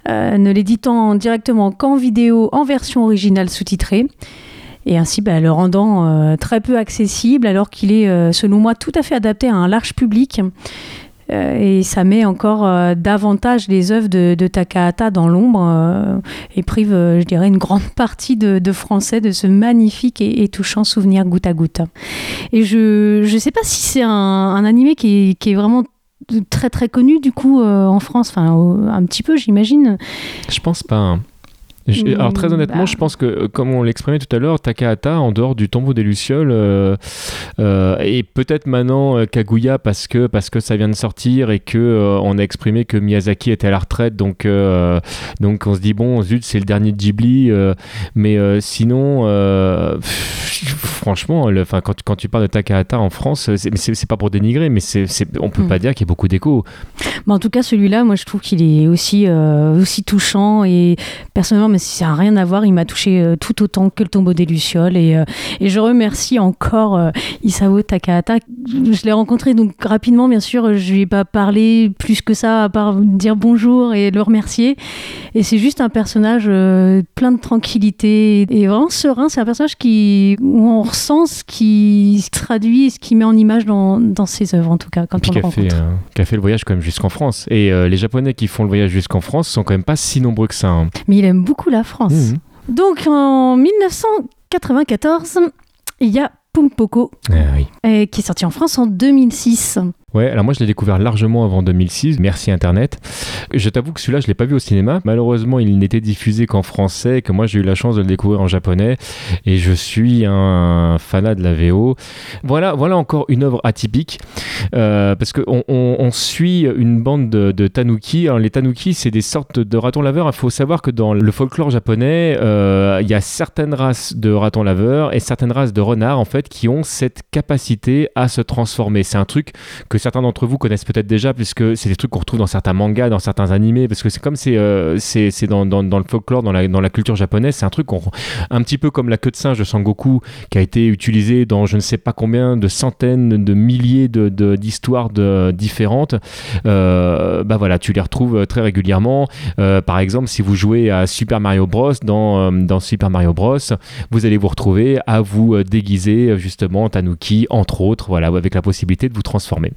C: euh, ne l'éditant directement qu'en vidéo en version originale sous-titrée et ainsi bah, le rendant euh, très peu accessible alors qu'il est selon moi tout à fait adapté à un large public et ça met encore euh, davantage les œuvres de, Takahata dans l'ombre euh, et prive, je dirais, une grande partie de, Français de ce magnifique et, touchant souvenir goutte à goutte. Et je ne sais pas si c'est un, un animé qui est, qui est vraiment très très connu du coup euh, en France, enfin euh, un petit peu j'imagine.
D: Je pense pas. Hein. Alors très honnêtement, bah... je pense que euh, comme on l'exprimait tout à l'heure, Takahata, en dehors du tombeau des lucioles, euh, euh, et peut-être maintenant euh, Kaguya parce que parce que ça vient de sortir et que on a exprimé que Miyazaki était à la retraite, donc donc on se dit bon zut c'est le dernier de Ghibli, mais sinon pff, franchement, le, quand, quand tu parles de Takahata en France, c'est pas pour dénigrer, mais c'est on peut pas dire qu'il y a beaucoup d'écho.
C: en tout cas celui-là, moi je trouve qu'il est aussi aussi touchant et personnellement mais ça n'a rien à voir. Il m'a touché euh, tout autant que le tombeau des Lucioles. Et, euh, et je remercie encore euh, Isao Takahata. Je l'ai rencontré donc rapidement, bien sûr. Je lui ai pas parlé plus que ça, à part dire bonjour et le remercier. Et c'est juste un personnage plein de tranquillité et vraiment serein. C'est un personnage qui, où on ressent ce qui se traduit et ce qui met en image dans, dans ses œuvres, en tout cas, quand
D: Puis
C: on le
D: qui a, fait,
C: rencontre.
D: euh, qui a fait le voyage quand même jusqu'en France. Et euh, les Japonais qui font le voyage jusqu'en France sont quand même pas si nombreux que ça. Hein.
C: Mais il aime beaucoup la France.
D: Mmh.
C: Donc en 1994, il y a Pumpoko,
D: Ah, oui.
C: euh, qui est sorti en France en 2006.
D: Ouais, alors moi je l'ai découvert largement avant 2006, merci Internet. Je t'avoue que celui-là je l'ai pas vu au cinéma. Malheureusement, il n'était diffusé qu'en français, que moi j'ai eu la chance de le découvrir en japonais, et je suis un fanat de la VO. Voilà, voilà encore une œuvre atypique, euh, parce qu'on on, suit une bande de, tanuki. Les tanuki, c'est des sortes de ratons laveurs. Il faut savoir que dans le folklore japonais, euh, il y a certaines races de ratons laveurs et certaines races de renards en fait qui ont cette capacité à se transformer. C'est un truc que certains d'entre vous connaissent peut-être déjà, puisque c'est des trucs qu'on retrouve dans certains mangas, dans certains animés, parce que c'est comme c'est euh, c'est dans, dans, dans, le folklore, dans la, dans la culture japonaise, c'est un truc un petit peu comme la queue de singe de Sangoku, qui a été utilisée dans je ne sais pas combien de centaines de milliers d'histoires de, différentes. Euh, bah voilà, tu les retrouves très régulièrement. Euh, par exemple, si vous jouez à Super Mario Bros, dans, dans Super Mario Bros, vous allez vous retrouver à vous déguiser justement Tanuki, entre autres, voilà, avec la possibilité de vous transformer.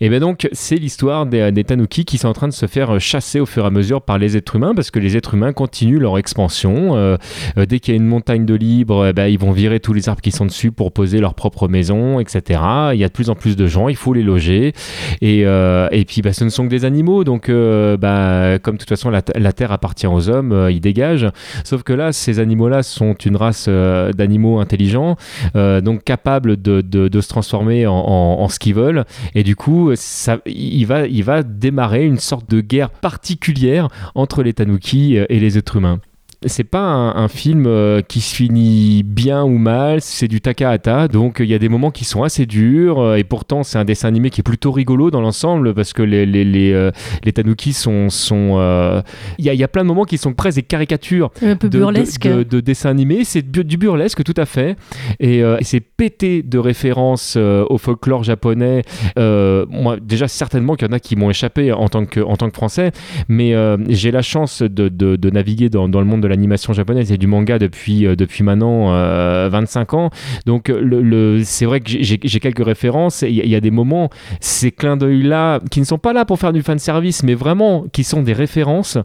D: Et bien donc, c'est l'histoire des, des, Tanuki qui sont en train de se faire chasser au fur et à mesure par les êtres humains, parce que les êtres humains continuent leur expansion. Euh, euh, dès qu'il y a une montagne de libre, eh ben, ils vont virer tous les arbres qui sont dessus pour poser leur propre maison, etc. Il y a de plus en plus de gens, il faut les loger. Et, euh, puis, bah, ce ne sont que des animaux, donc bah, comme de toute façon la, Terre appartient aux hommes, ils dégagent. Sauf que là, ces animaux-là sont une race d'animaux intelligents, donc capables de, se transformer en, en, ce qu'ils veulent. Du coup, ça, il, va, il va démarrer une sorte de guerre particulière entre les Tanuki et les êtres humains c'est pas un, un film euh, qui se finit bien ou mal, c'est du Takahata, donc il y a des moments qui sont assez durs, euh, et pourtant c'est un dessin animé qui est plutôt rigolo dans l'ensemble, parce que les, les, les, euh, les Tanuki sont... Il sont, y, a, y a plein de moments qui sont presque des caricatures
C: Un peu
D: de,
C: burlesque.
D: de, de, de dessins animés, c'est du burlesque tout à fait, et, et c'est pété de références au folklore japonais, moi déjà certainement qu'il y en a qui m'ont échappé en tant que, en tant que français, mais j'ai la chance de, de, naviguer dans, dans le monde de l'animation japonaise et du manga depuis, euh, depuis maintenant euh, 25 ans. Donc le- c'est vrai que j'ai quelques références. Il y, a- des moments, ces clins d'œil-là, qui ne sont pas là pour faire du fan service, mais vraiment qui sont des références,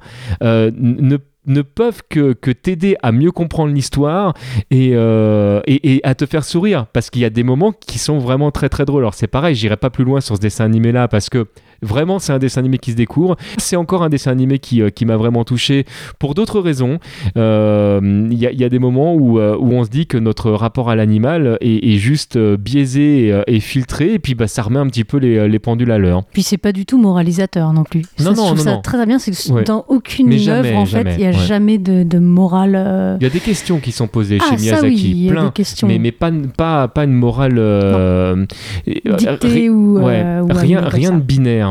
D: euh, ne ne peuvent que, que t'aider à mieux comprendre l'histoire et, euh, et, et à te faire sourire parce qu'il y a des moments qui sont vraiment très très drôles. Alors c'est pareil, j'irai pas plus loin sur ce dessin animé là parce que vraiment c'est un dessin animé qui se découvre. C'est encore un dessin animé qui, euh, qui m'a vraiment touché pour d'autres raisons. Euh, Il y, a, il y a des moments où, euh, où on se dit que notre rapport à l'animal est, est juste euh, biaisé et, euh, et filtré et puis bah, ça remet un petit peu les, les pendules à l'heure.
C: Puis c'est pas du tout moralisateur non plus.
D: Non,
C: ça,
D: non,
C: je trouve
D: non,
C: ça très très bien, c'est que
D: Ouais.
C: dans aucune œuvre,
D: jamais,
C: en fait, il n'y a
D: ouais.
C: jamais de, de morale. euh,
D: Il y a des questions qui sont posées
C: Ah,
D: chez
C: ça
D: Miyazaki,
C: oui, il y a
D: plein. Mais, mais pas, pas, pas une morale. euh, euh,
C: dictées
D: ri-
C: ou, euh,
D: ouais,
C: ou
D: rien, rien
C: ça.
D: de binaire,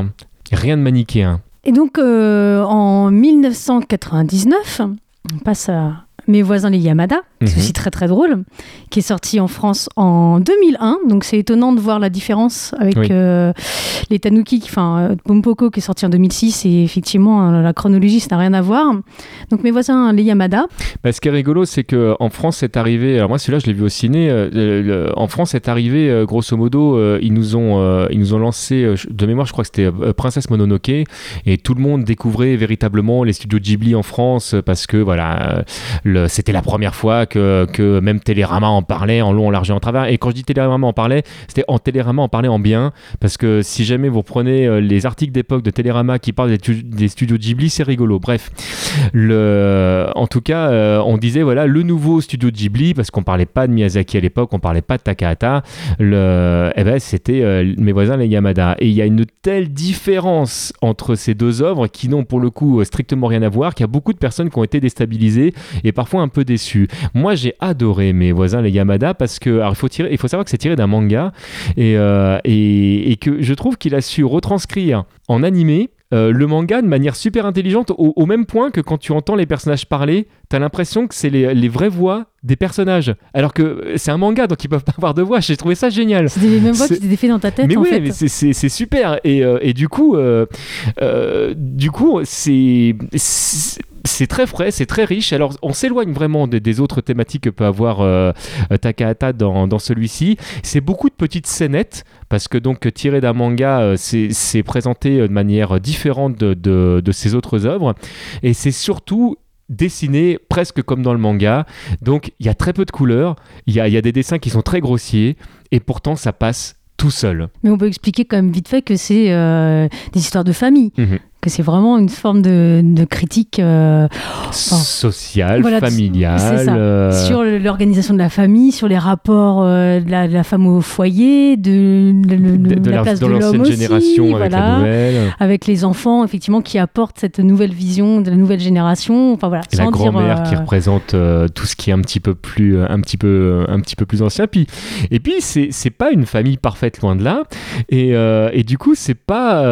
D: rien de manichéen.
C: Et donc, euh, en 1999, on passe à Mes voisins les Yamada, c'est
D: Mhm.
C: aussi très très drôle, qui est sorti en France en 2001. Donc c'est étonnant de voir la différence avec
D: Oui.
C: euh, les Tanuki, enfin euh, Pompoko qui est sorti en 2006 et effectivement euh, la chronologie ça n'a rien à voir. Donc Mes voisins les Yamada,
D: Bah, ce qui est rigolo, c'est que en France, c'est arrivé. Alors moi, celui-là, je l'ai vu au ciné. euh, le- le- en France, c'est arrivé. grosso modo, euh, ils nous ont, ils nous ont lancé. de mémoire, je crois que c'était Princesse Mononoke, et tout le monde découvrait véritablement les studios Ghibli en France parce que voilà, euh, le- c'était la première fois que, que même Télérama en parlait en long, en large et en travers. Et quand je dis Télérama en parlait, c'était en Télérama en parlait en bien, parce que si jamais vous prenez euh, les articles d'époque de Télérama qui parlent des, tu- des studios Ghibli, c'est rigolo. Bref, le, en tout cas, euh, on disait voilà le nouveau studio Ghibli parce qu'on parlait pas de Miyazaki à l'époque, on parlait pas de Takahata. Le, eh ben c'était euh, mes voisins les Yamada. Et il y a une telle différence entre ces deux œuvres qui n'ont pour le coup euh, strictement rien à voir, qu'il y a beaucoup de personnes qui ont été déstabilisées et parfois un peu déçues. Moi, j'ai adoré mes voisins les Yamada parce que alors il faut tirer, il faut savoir que c'est tiré d'un manga et, euh, et, et que je trouve qu'il a su retranscrire en animé euh, le manga de manière super intelligente, au, au même point que quand tu entends les personnages parler, t'as l'impression que c'est les, les vraies voix des personnages. Alors que euh, c'est un manga, donc ils peuvent pas avoir de voix. J'ai trouvé ça génial.
C: c'était les mêmes voix qui
D: C'est-
C: étaient faits dans ta tête
D: Mais
C: en
D: oui,
C: fait.
D: mais c'est- c'est c'est super. Et, euh, et du coup, euh, du coup, c'est c'est- c'est très frais, c'est très riche. Alors, on s'éloigne vraiment des, des autres thématiques que peut avoir euh, Takahata dans, dans celui-ci. C'est beaucoup de petites scénettes parce que donc tiré d'un manga, euh, c'est présenté de manière différente de, de, de ses autres œuvres. Et c'est surtout dessiné presque comme dans le manga. Donc, il y a très peu de couleurs. Il y a, il y a des dessins qui sont très grossiers. Et pourtant, ça passe tout seul.
C: Mais on peut expliquer quand même vite fait que c'est euh, des histoires de famille,
D: Mhm.
C: Que c'est vraiment une forme de, de critique euh,
D: social,
C: Voilà,
D: familial.
C: c'est ça.
D: euh,
C: sur l'organisation de la famille, sur les rapports euh, de, la, de la femme au foyer, de, la place de l'homme aussi,
D: génération avec la
C: voilà.
D: nouvelle.
C: avec les enfants effectivement qui apportent cette nouvelle vision de la nouvelle génération. Enfin voilà,
D: Et la
C: sans
D: grand-mère qui représente tout ce qui est un petit peu plus, un petit peu, un petit peu plus ancien. Puis, et puis c'est pas une famille parfaite loin de là. Et, et du coup c'est pas,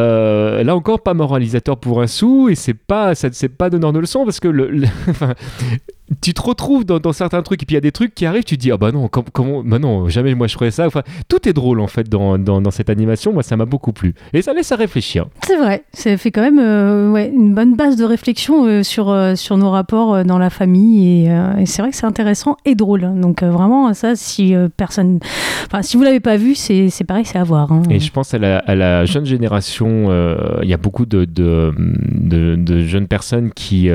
D: là encore pas pour un sou. Et c'est pas, ça c'est pas donneur de leçons parce que le, tu te retrouves dans, dans certains trucs et puis il y a des trucs qui arrivent. Tu te dis ah bah non, com- comment, bah non, jamais moi je ferais ça. Enfin, tout est drôle en fait dans, dans, dans cette animation. Moi ça m'a beaucoup plu et ça laisse à réfléchir.
C: C'est vrai, ça fait quand même euh, ouais, une bonne base de réflexion euh, sur, euh, sur nos rapports dans la famille et, et c'est vrai que c'est intéressant et drôle. Donc vraiment ça, si personne, enfin si vous l'avez pas vu, c'est pareil, c'est à voir. hein.
D: Et je pense à la, à la jeune génération, il y a beaucoup de, de, de- de jeunes personnes qui,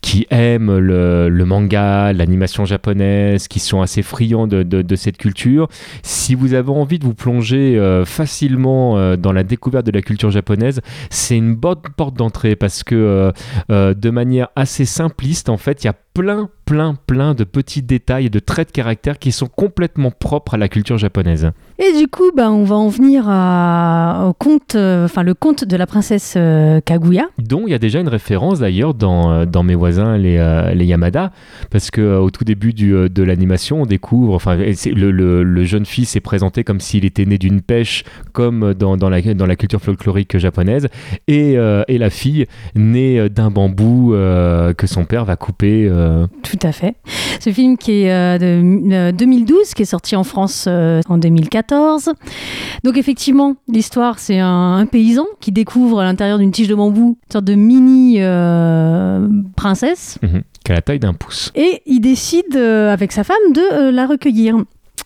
D: qui aiment le, le manga, l'animation japonaise, qui sont assez friands de, cette culture. Si vous avez envie de vous plonger euh, facilement euh, dans la découverte de la culture japonaise, c'est une bonne porte d'entrée parce que euh, de manière assez simpliste, en fait, il y a plein, plein, plein de petits détails et de traits de caractère qui sont complètement propres à la culture japonaise.
C: Et du coup, bah, on va en venir à, au conte, euh, enfin le conte de la princesse euh, Kaguya.
D: dont il y a déjà une référence d'ailleurs dans, euh, dans mes voisins les, euh, les Yamada parce que au tout début du, de l'animation on découvre enfin le, le- le jeune fils est présenté comme s'il était né d'une pêche comme dans, dans, la, dans la culture folklorique japonaise et, et la fille née d'un bambou que son père va couper
C: Tout à fait. Ce film qui est euh, de euh, 2012, qui est sorti en France euh, en 2014. Donc effectivement, l'histoire, c'est un, un paysan qui découvre à l'intérieur d'une tige de bambou une sorte de mini euh, princesse.
D: Mhm. Qui a la taille d'un pouce.
C: Et il décide, euh, avec sa femme, de euh, la recueillir.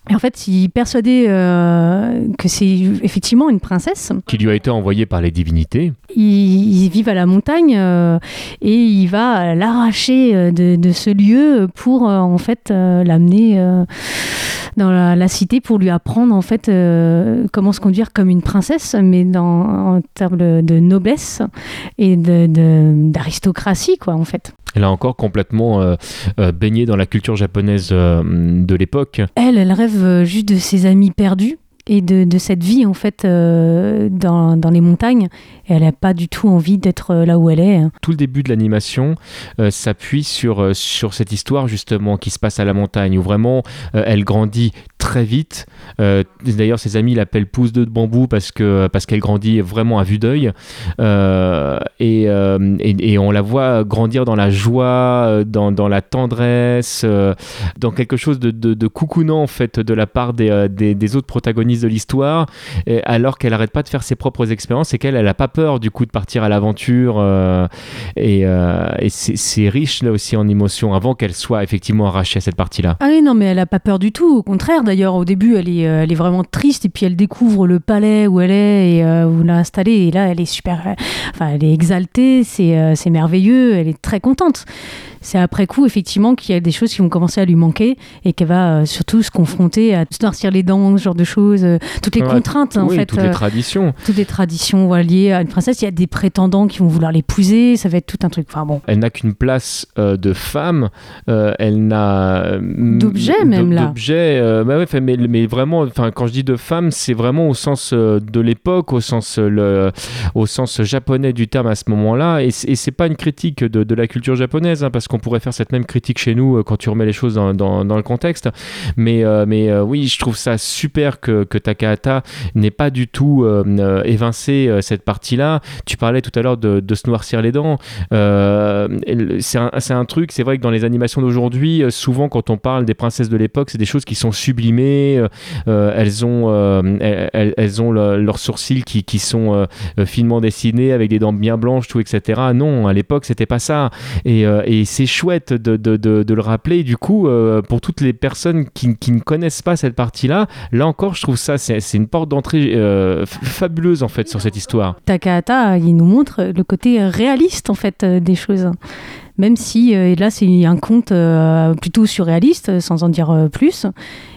C: Et en fait, il est persuadé euh, que c'est effectivement une princesse.
D: Qui lui a été envoyée par les divinités.
C: Ils, ils vivent à la montagne euh, et il va l'arracher euh, de, de ce lieu pour euh, en fait l'amener dans la, la cité pour lui apprendre en fait comment se conduire comme une princesse, mais dans, en termes de, noblesse et de- de- d'aristocratie quoi en fait.
D: Elle a encore complètement euh, euh, baigné dans la culture japonaise euh, de l'époque.
C: Elle, elle rêve euh, juste de ses amis perdus et de, de cette vie en fait dans, dans les montagnes. Et elle n'a pas du tout envie d'être là où elle est.
D: Tout le début de l'animation s'appuie sur, sur cette histoire justement qui se passe à la montagne où vraiment elle grandit très vite. Euh, D'ailleurs, ses amis l'appellent pouce de bambou parce que parce qu'elle grandit vraiment à vue d'œil Euh, et, euh, et, et on la voit grandir dans la joie, dans, dans la tendresse, dans quelque chose de, de, de coucounant en fait de la part des, des, autres protagonistes de l'histoire, alors qu'elle arrête pas de faire ses propres expériences et qu'elle elle a pas peur du coup de partir à l'aventure et, et c'est riche là aussi en émotions avant qu'elle soit effectivement arrachée à cette partie-là.
C: Ah oui, non, mais elle n'a pas peur du tout. Au contraire, d'ailleurs, au début, elle est, euh, elle est vraiment triste et puis elle découvre le palais où elle est et euh, où on l'a installée. Et là, elle est super. euh, Enfin, elle est exaltée, c'est merveilleux, elle est très contente. C'est après coup, effectivement, qu'il y a des choses qui vont commencer à lui manquer et qu'elle va euh, surtout se confronter à se noircir les dents, ce genre de choses, euh, toutes les
D: Ouais,
C: contraintes, en
D: oui,
C: fait.
D: toutes
C: euh,
D: les traditions.
C: toutes les traditions voilà, liées à une princesse. Il y a des prétendants qui vont vouloir l'épouser, ça va être tout un truc. Enfin bon.
D: Elle n'a qu'une place euh, de femme, euh, elle n'a euh,
C: D'objet, même, là.
D: D'objet, euh, bah ouais, mais, mais vraiment, quand je dis de femme, c'est vraiment au sens euh, de l'époque, au sens euh, le, au sens japonais du terme à ce moment-là. Et, c'est pas une critique de, de la culture japonaise, hein, parce qu'on pourrait faire cette même critique chez nous euh, quand tu remets les choses dans, le contexte. Mais, euh, mais euh, oui, je trouve ça super que, Takahata n'ait pas du tout évincé cette partie-là. Tu parlais tout à l'heure de, se noircir les dents. C'est un, un truc, c'est vrai que dans les animations d'aujourd'hui, souvent quand on parle des princesses de l'époque, c'est des choses qui sont sublimées. elles ont, elles, ont le- leurs sourcils qui, sont finement dessinés avec des dents bien blanches, tout, etc. Non, à l'époque, c'était pas ça. Et c'est chouette de, de- de- de le rappeler. Du coup, euh, pour toutes les personnes qui, qui ne connaissent pas cette partie-là, là encore, je trouve ça, c'est une porte d'entrée euh, fabuleuse en fait sur cette histoire.
C: Takahata, il nous montre le côté réaliste en fait euh, des choses. Même si et là c'est un conte plutôt surréaliste, sans en dire plus,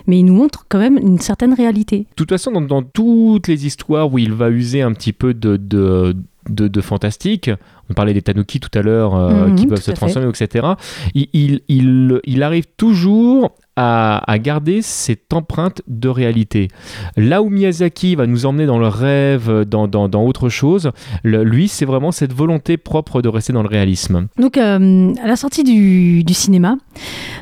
C: mais il nous montre quand même une certaine réalité.
D: De toute façon, dans, dans toutes les histoires où il va user un petit peu de, de, de, de fantastique, on parlait des tanuki tout à l'heure, euh,
C: Mhm,
D: qui peuvent se
C: fait.
D: transformer, etc., il, il, il, il arrive toujours à, garder cette empreinte de réalité. Là où Miyazaki va nous emmener dans le rêve, dans, dans, autre chose, lui, c'est vraiment cette volonté propre de rester dans le réalisme.
C: Donc euh, à la sortie du, du cinéma,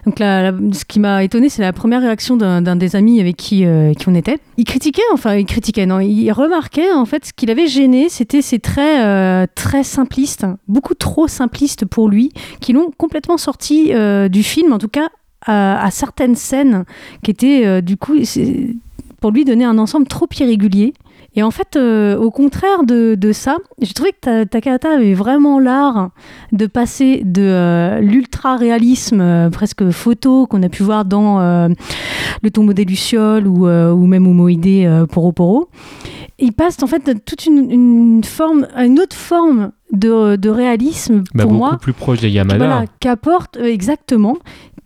C: donc ce qui m'a étonné, c'est la première réaction d'un des amis avec qui, euh, qui on était. Il critiquait, enfin il critiquait, non, il remarquait en fait ce qu'il avait gêné, c'était ces traits euh, très simplistes, beaucoup trop simplistes pour lui, qui l'ont complètement sorti du film, en tout cas à, à certaines scènes qui étaient euh, du coup pour lui donner un ensemble trop irrégulier. Et en fait, euh, au contraire de, de ça, j'ai trouvé que Ta- Takahata avait vraiment l'art de passer de euh, l'ultra-réalisme, euh, presque photo, qu'on a pu voir dans Le tombeau des Lucioles ou, ou même Homoïdé Poro Poro. Il passe en fait de toute une, une forme, une autre forme de, de réalisme
D: Bah,
C: pour
D: beaucoup
C: moi.
D: plus proche des Yamada.
C: Voilà, qu'apporte exactement,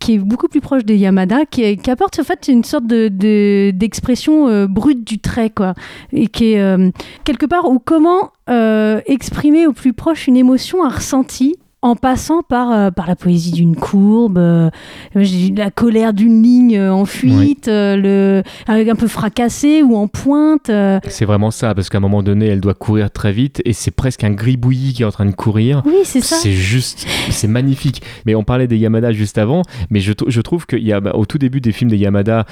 C: qui est beaucoup plus proche des Yamada, qui, apporte en fait une sorte de, de- d'expression euh, brute du trait, quoi, et qui est euh, quelque part où comment euh, exprimer au plus proche une émotion, un ressenti. En passant par, euh, par la poésie d'une courbe, euh, la colère d'une ligne euh, en fuite, euh, le, avec un peu fracassé ou en pointe.
D: C'est vraiment ça, parce qu'à un moment donné, elle doit courir très vite et c'est presque un gribouillis qui est en train de courir.
C: Oui, c'est ça.
D: C'est juste, c'est magnifique. Mais on parlait des Yamada juste avant, mais je, je trouve qu'il y a, bah, au tout début des films des Yamada,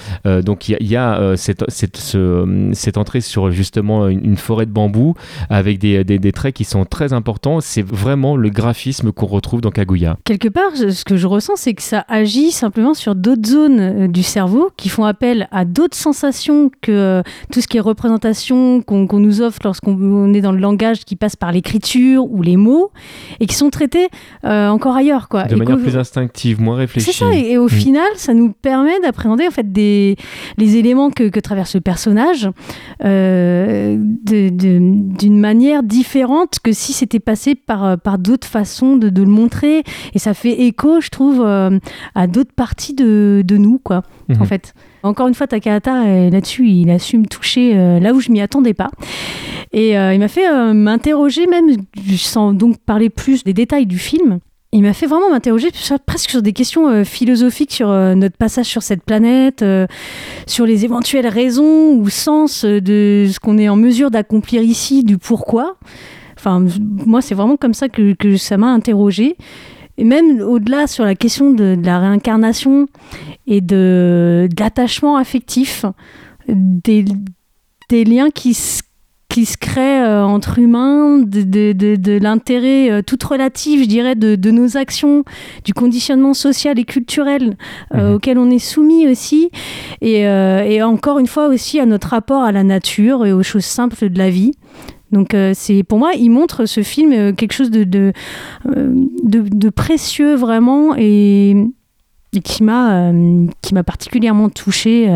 D: donc il y a, il y a, cette, cette, ce- cette entrée sur justement une, une forêt de bambou avec des, des, des traits qui sont très importants. C'est vraiment le graphisme qu'on retrouve dans Kaguya.
C: Quelque part, ce que je ressens, c'est que ça agit simplement sur d'autres zones euh, du cerveau qui font appel à d'autres sensations que euh, tout ce qui est représentation qu'on nous offre lorsqu'on on est dans le langage qui passe par l'écriture ou les mots et qui sont traités euh, encore ailleurs. Quoi.
D: De
C: Et
D: manière plus instinctive, moins réfléchie.
C: c'est ça, et, et au
D: Mm.
C: final, ça nous permet d'appréhender en fait des, les éléments que, que traverse le personnage euh, d'une manière différente que si c'était passé par, par d'autres façons de, de le montrer. Et ça fait écho, je trouve, euh, à d'autres parties de, de nous, quoi,
D: Mhm.
C: en fait. Encore une fois, Takahata, euh, là-dessus, il a su me toucher euh, là où je m'y attendais pas. Et euh, il m'a fait m'interroger, même sans donc parler plus des détails du film. Il m'a fait vraiment m'interroger presque sur des questions philosophiques sur notre passage sur cette planète, sur les éventuelles raisons ou sens de ce qu'on est en mesure d'accomplir ici, du pourquoi. Enfin, moi, c'est vraiment comme ça que, que ça m'a interrogé. Et même au-delà sur la question de, de la réincarnation et de d'attachement affectif, des, des liens qui se, qui se euh, entre humains, de, de, de, de l'intérêt euh, tout relatif, je dirais, de, nos actions, du conditionnement social et culturel euh,
D: Mhm.
C: auquel on est soumis aussi, et, et encore une fois aussi à notre rapport à la nature et aux choses simples de la vie. Donc euh, c'est pour moi, il montre ce film euh, quelque chose de, de, euh, de, de précieux vraiment et, et qui m'a qui m'a particulièrement touchée.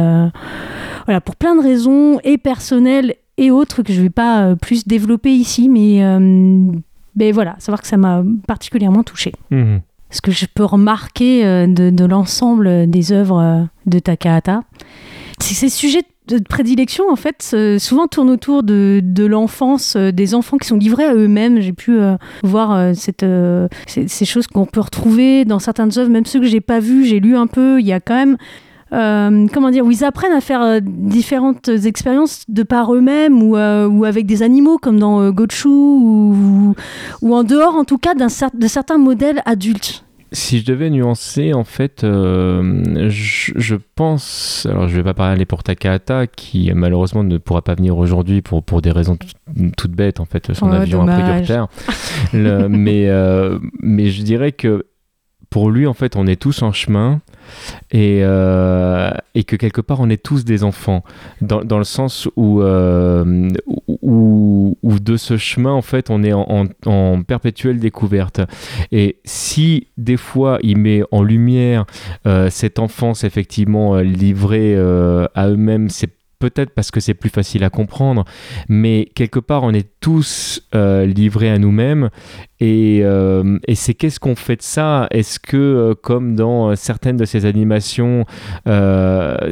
C: voilà pour plein de raisons et personnelles et autres que je vais pas plus développer ici, mais mais voilà, savoir que ça m'a particulièrement touchée.
D: Mhm.
C: Ce que je peux remarquer de, de l'ensemble des œuvres de Takahata, c'est que ces sujets de prédilection, en fait, euh, souvent tournent autour de, de l'enfance, euh, des enfants qui sont livrés à eux-mêmes. J'ai pu euh, voir cette, ces, choses qu'on peut retrouver dans certaines œuvres, même ceux que j'ai pas vus, j'ai lu un peu. Il y a quand même comment dire, où ils apprennent à faire différentes expériences de par eux-mêmes ou, ou avec des animaux comme dans Gochu ou, ou en dehors en tout cas d'un cer- de certains modèles adultes.
D: Si je devais nuancer, en fait, euh, je, je pense. Alors, je vais pas parler pour Takahata, qui malheureusement ne pourra pas venir aujourd'hui pour, pour des raisons tout- toutes bêtes. En fait, son
C: Oh,
D: avion a pris du retard. Le- mais, euh, mais je dirais que pour lui, en fait, on est tous en chemin et, euh, que quelque part, on est tous des enfants. Dans, le sens où, euh, où, de ce chemin, en fait, on est en, perpétuelle découverte. Et si des fois, il met en lumière euh, cette enfance, effectivement, livrée à eux-mêmes, c'est peut-être parce que c'est plus facile à comprendre, mais quelque part, on est tous euh, livrés à nous-mêmes. Et, euh, et c'est qu'est-ce qu'on fait de ça? Est-ce que, euh, comme dans certaines de ces animations,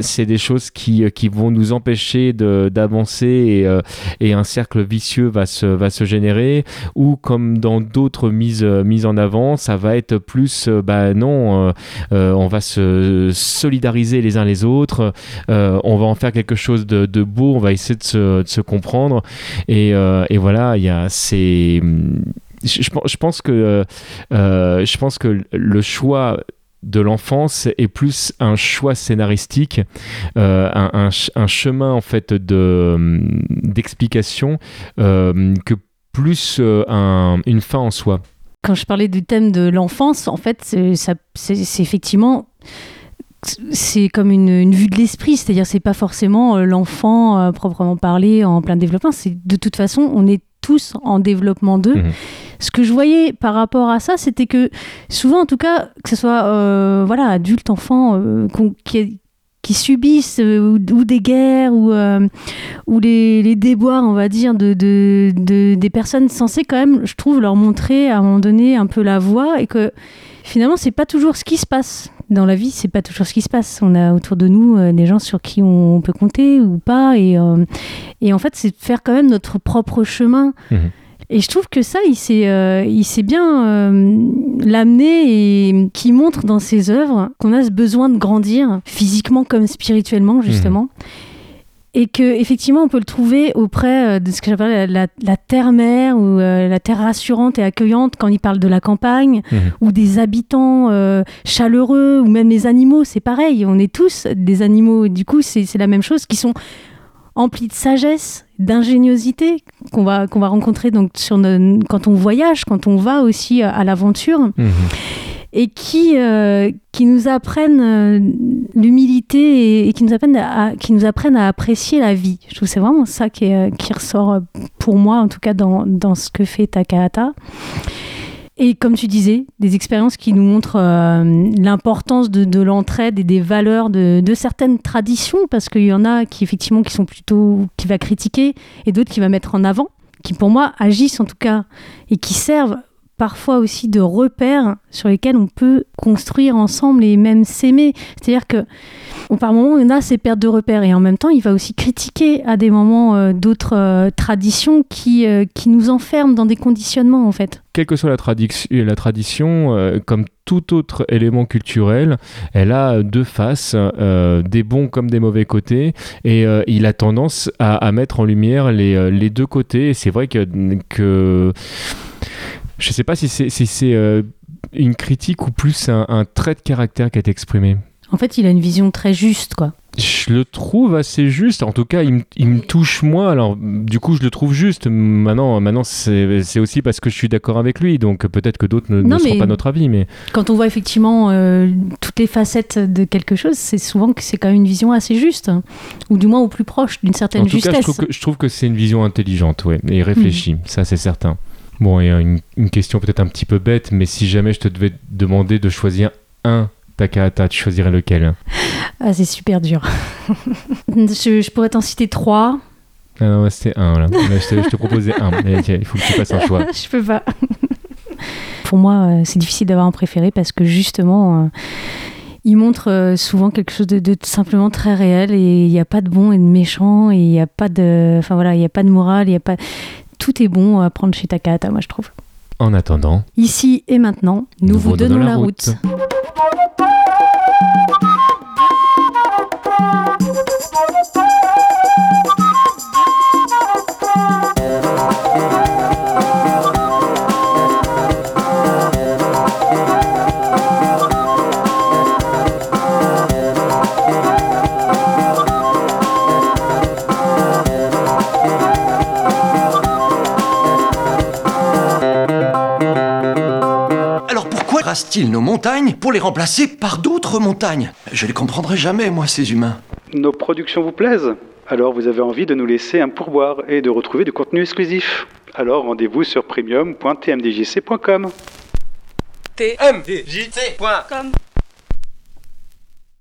D: c'est des choses qui, qui vont nous empêcher d'avancer et, et un cercle vicieux va se, va se générer? Ou comme dans d'autres mises, mises en avant, ça va être plus, bah non, on va se solidariser les uns les autres, on va en faire quelque chose de, de beau, on va essayer de se, se comprendre. Et, et voilà, il y a ces je, je pense- que euh, je pense que le choix de l'enfance est plus un choix scénaristique, euh, un, un ch- un chemin en fait de d'explication euh, que plus euh, un- une fin en soi.
C: Quand je parlais du thème de l'enfance, en fait, c'est effectivement c'est comme une, une vue de l'esprit, c'est-à-dire c'est pas forcément euh, l'enfant euh, proprement parlé en plein développement. C'est de toute façon, on est tous en développement d'eux.
D: Mhm.
C: Ce que je voyais par rapport à ça, c'était que souvent, en tout cas, que ce soit euh, voilà adulte, enfant, euh, qui, qui subissent ou, ou des guerres ou, ou les, les déboires, on va dire, de, de, de- des personnes censées quand même, je trouve, leur montrer à un moment donné un peu la voie et que finalement, c'est pas toujours ce qui se passe. Dans la vie, c'est pas toujours ce qui se passe. On a autour de nous euh, des gens sur qui on peut compter ou pas. Et, euh, et en fait, c'est faire quand même notre propre chemin.
D: Mhm.
C: Et je trouve que ça, il s'est, euh, il s'est bien l'amener et qui montre dans ses œuvres qu'on a ce besoin de grandir physiquement comme spirituellement justement. Et que effectivement, on peut le trouver auprès euh, de ce que j'appelle la, la- la terre-mère ou euh, la terre rassurante et accueillante quand il parle de la campagne
D: Mhm.
C: ou des habitants euh, chaleureux ou même les animaux. C'est pareil, on est tous des animaux. Du coup, c'est la même chose qui sont empli de sagesse, d'ingéniosité qu'on va, qu'on va rencontrer donc sur nos- quand on voyage, quand on va aussi à l'aventure
D: Mhm.
C: Et qui, euh, qui nous apprennent euh, l'humilité et, qui, nous apprennent à, qui nous apprennent à apprécier la vie. Je trouve c'est vraiment ça qui, euh, qui ressort pour moi, en tout cas dans, dans ce que fait Takahata. Et comme tu disais, des expériences qui nous montrent l'importance de, de l'entraide et des valeurs de, de certaines traditions, parce qu'il y en a qui effectivement qui sont plutôt qui va critiquer et d'autres qui va mettre en avant, qui pour moi agissent en tout cas et qui servent parfois aussi de repères sur lesquels on peut construire ensemble et même s'aimer. C'est-à-dire que par moments, on a ces pertes de repères et en même temps, il va aussi critiquer à des moments euh, d'autres euh, traditions qui, euh, qui nous enferment dans des conditionnements en fait.
D: Quelle que soit la, la tradition, comme tout autre élément culturel, elle a deux faces, des bons comme des mauvais côtés, et il a tendance à, mettre en lumière les, les deux côtés. C'est vrai que je ne sais pas si c'est si euh, une critique ou plus un, un trait de caractère qui est exprimé.
C: En fait, il a une vision très juste, quoi.
D: Je le trouve assez juste. En tout cas, il, me- il me touche moins. Alors, du coup, je le trouve juste. Maintenant, maintenant c'est aussi parce que je suis d'accord avec lui. Donc, peut-être que d'autres ne, ne
C: Non,
D: seront
C: mais-
D: pas notre avis. Mais
C: Quand on voit effectivement euh, toutes les facettes de quelque chose, c'est souvent que c'est quand même une vision assez juste, hein. ou du moins au plus proche d'une certaine
D: en tout cas, je
C: justesse.
D: trouve que, je trouve que c'est une vision intelligente ouais, et réfléchie. Ça, c'est certain. Bon, et une, une question peut-être un petit peu bête, mais si jamais je te devais demander de choisir un Takahata, tu choisirais lequel
C: Ah, c'est super dur. je, je pourrais t'en citer trois.
D: Ah non, c'était un. Là. Là, je, te, je te proposais un. Il faut que tu fasses un choix.
C: je peux pas. Pour moi, euh, c'est difficile d'avoir un préféré parce que justement, euh, il montre euh, souvent quelque chose de, de simplement très réel et il n'y a pas de bon et de méchant et il n'y a pas de, enfin voilà, il n'y a pas de morale, il y a pas, tout est bon à prendre chez Takahata, moi je trouve.
D: En attendant,
C: Ici et maintenant, nous, vous donnons la route.
E: Rase-t-il nos montagnes pour les remplacer par d'autres montagnes? Je les comprendrai jamais, moi, ces humains.
F: Nos productions vous plaisent? Alors vous avez envie de nous laisser un pourboire et de retrouver du contenu exclusif? Alors rendez-vous sur premium.tmdjc.com.
G: tmdjc.com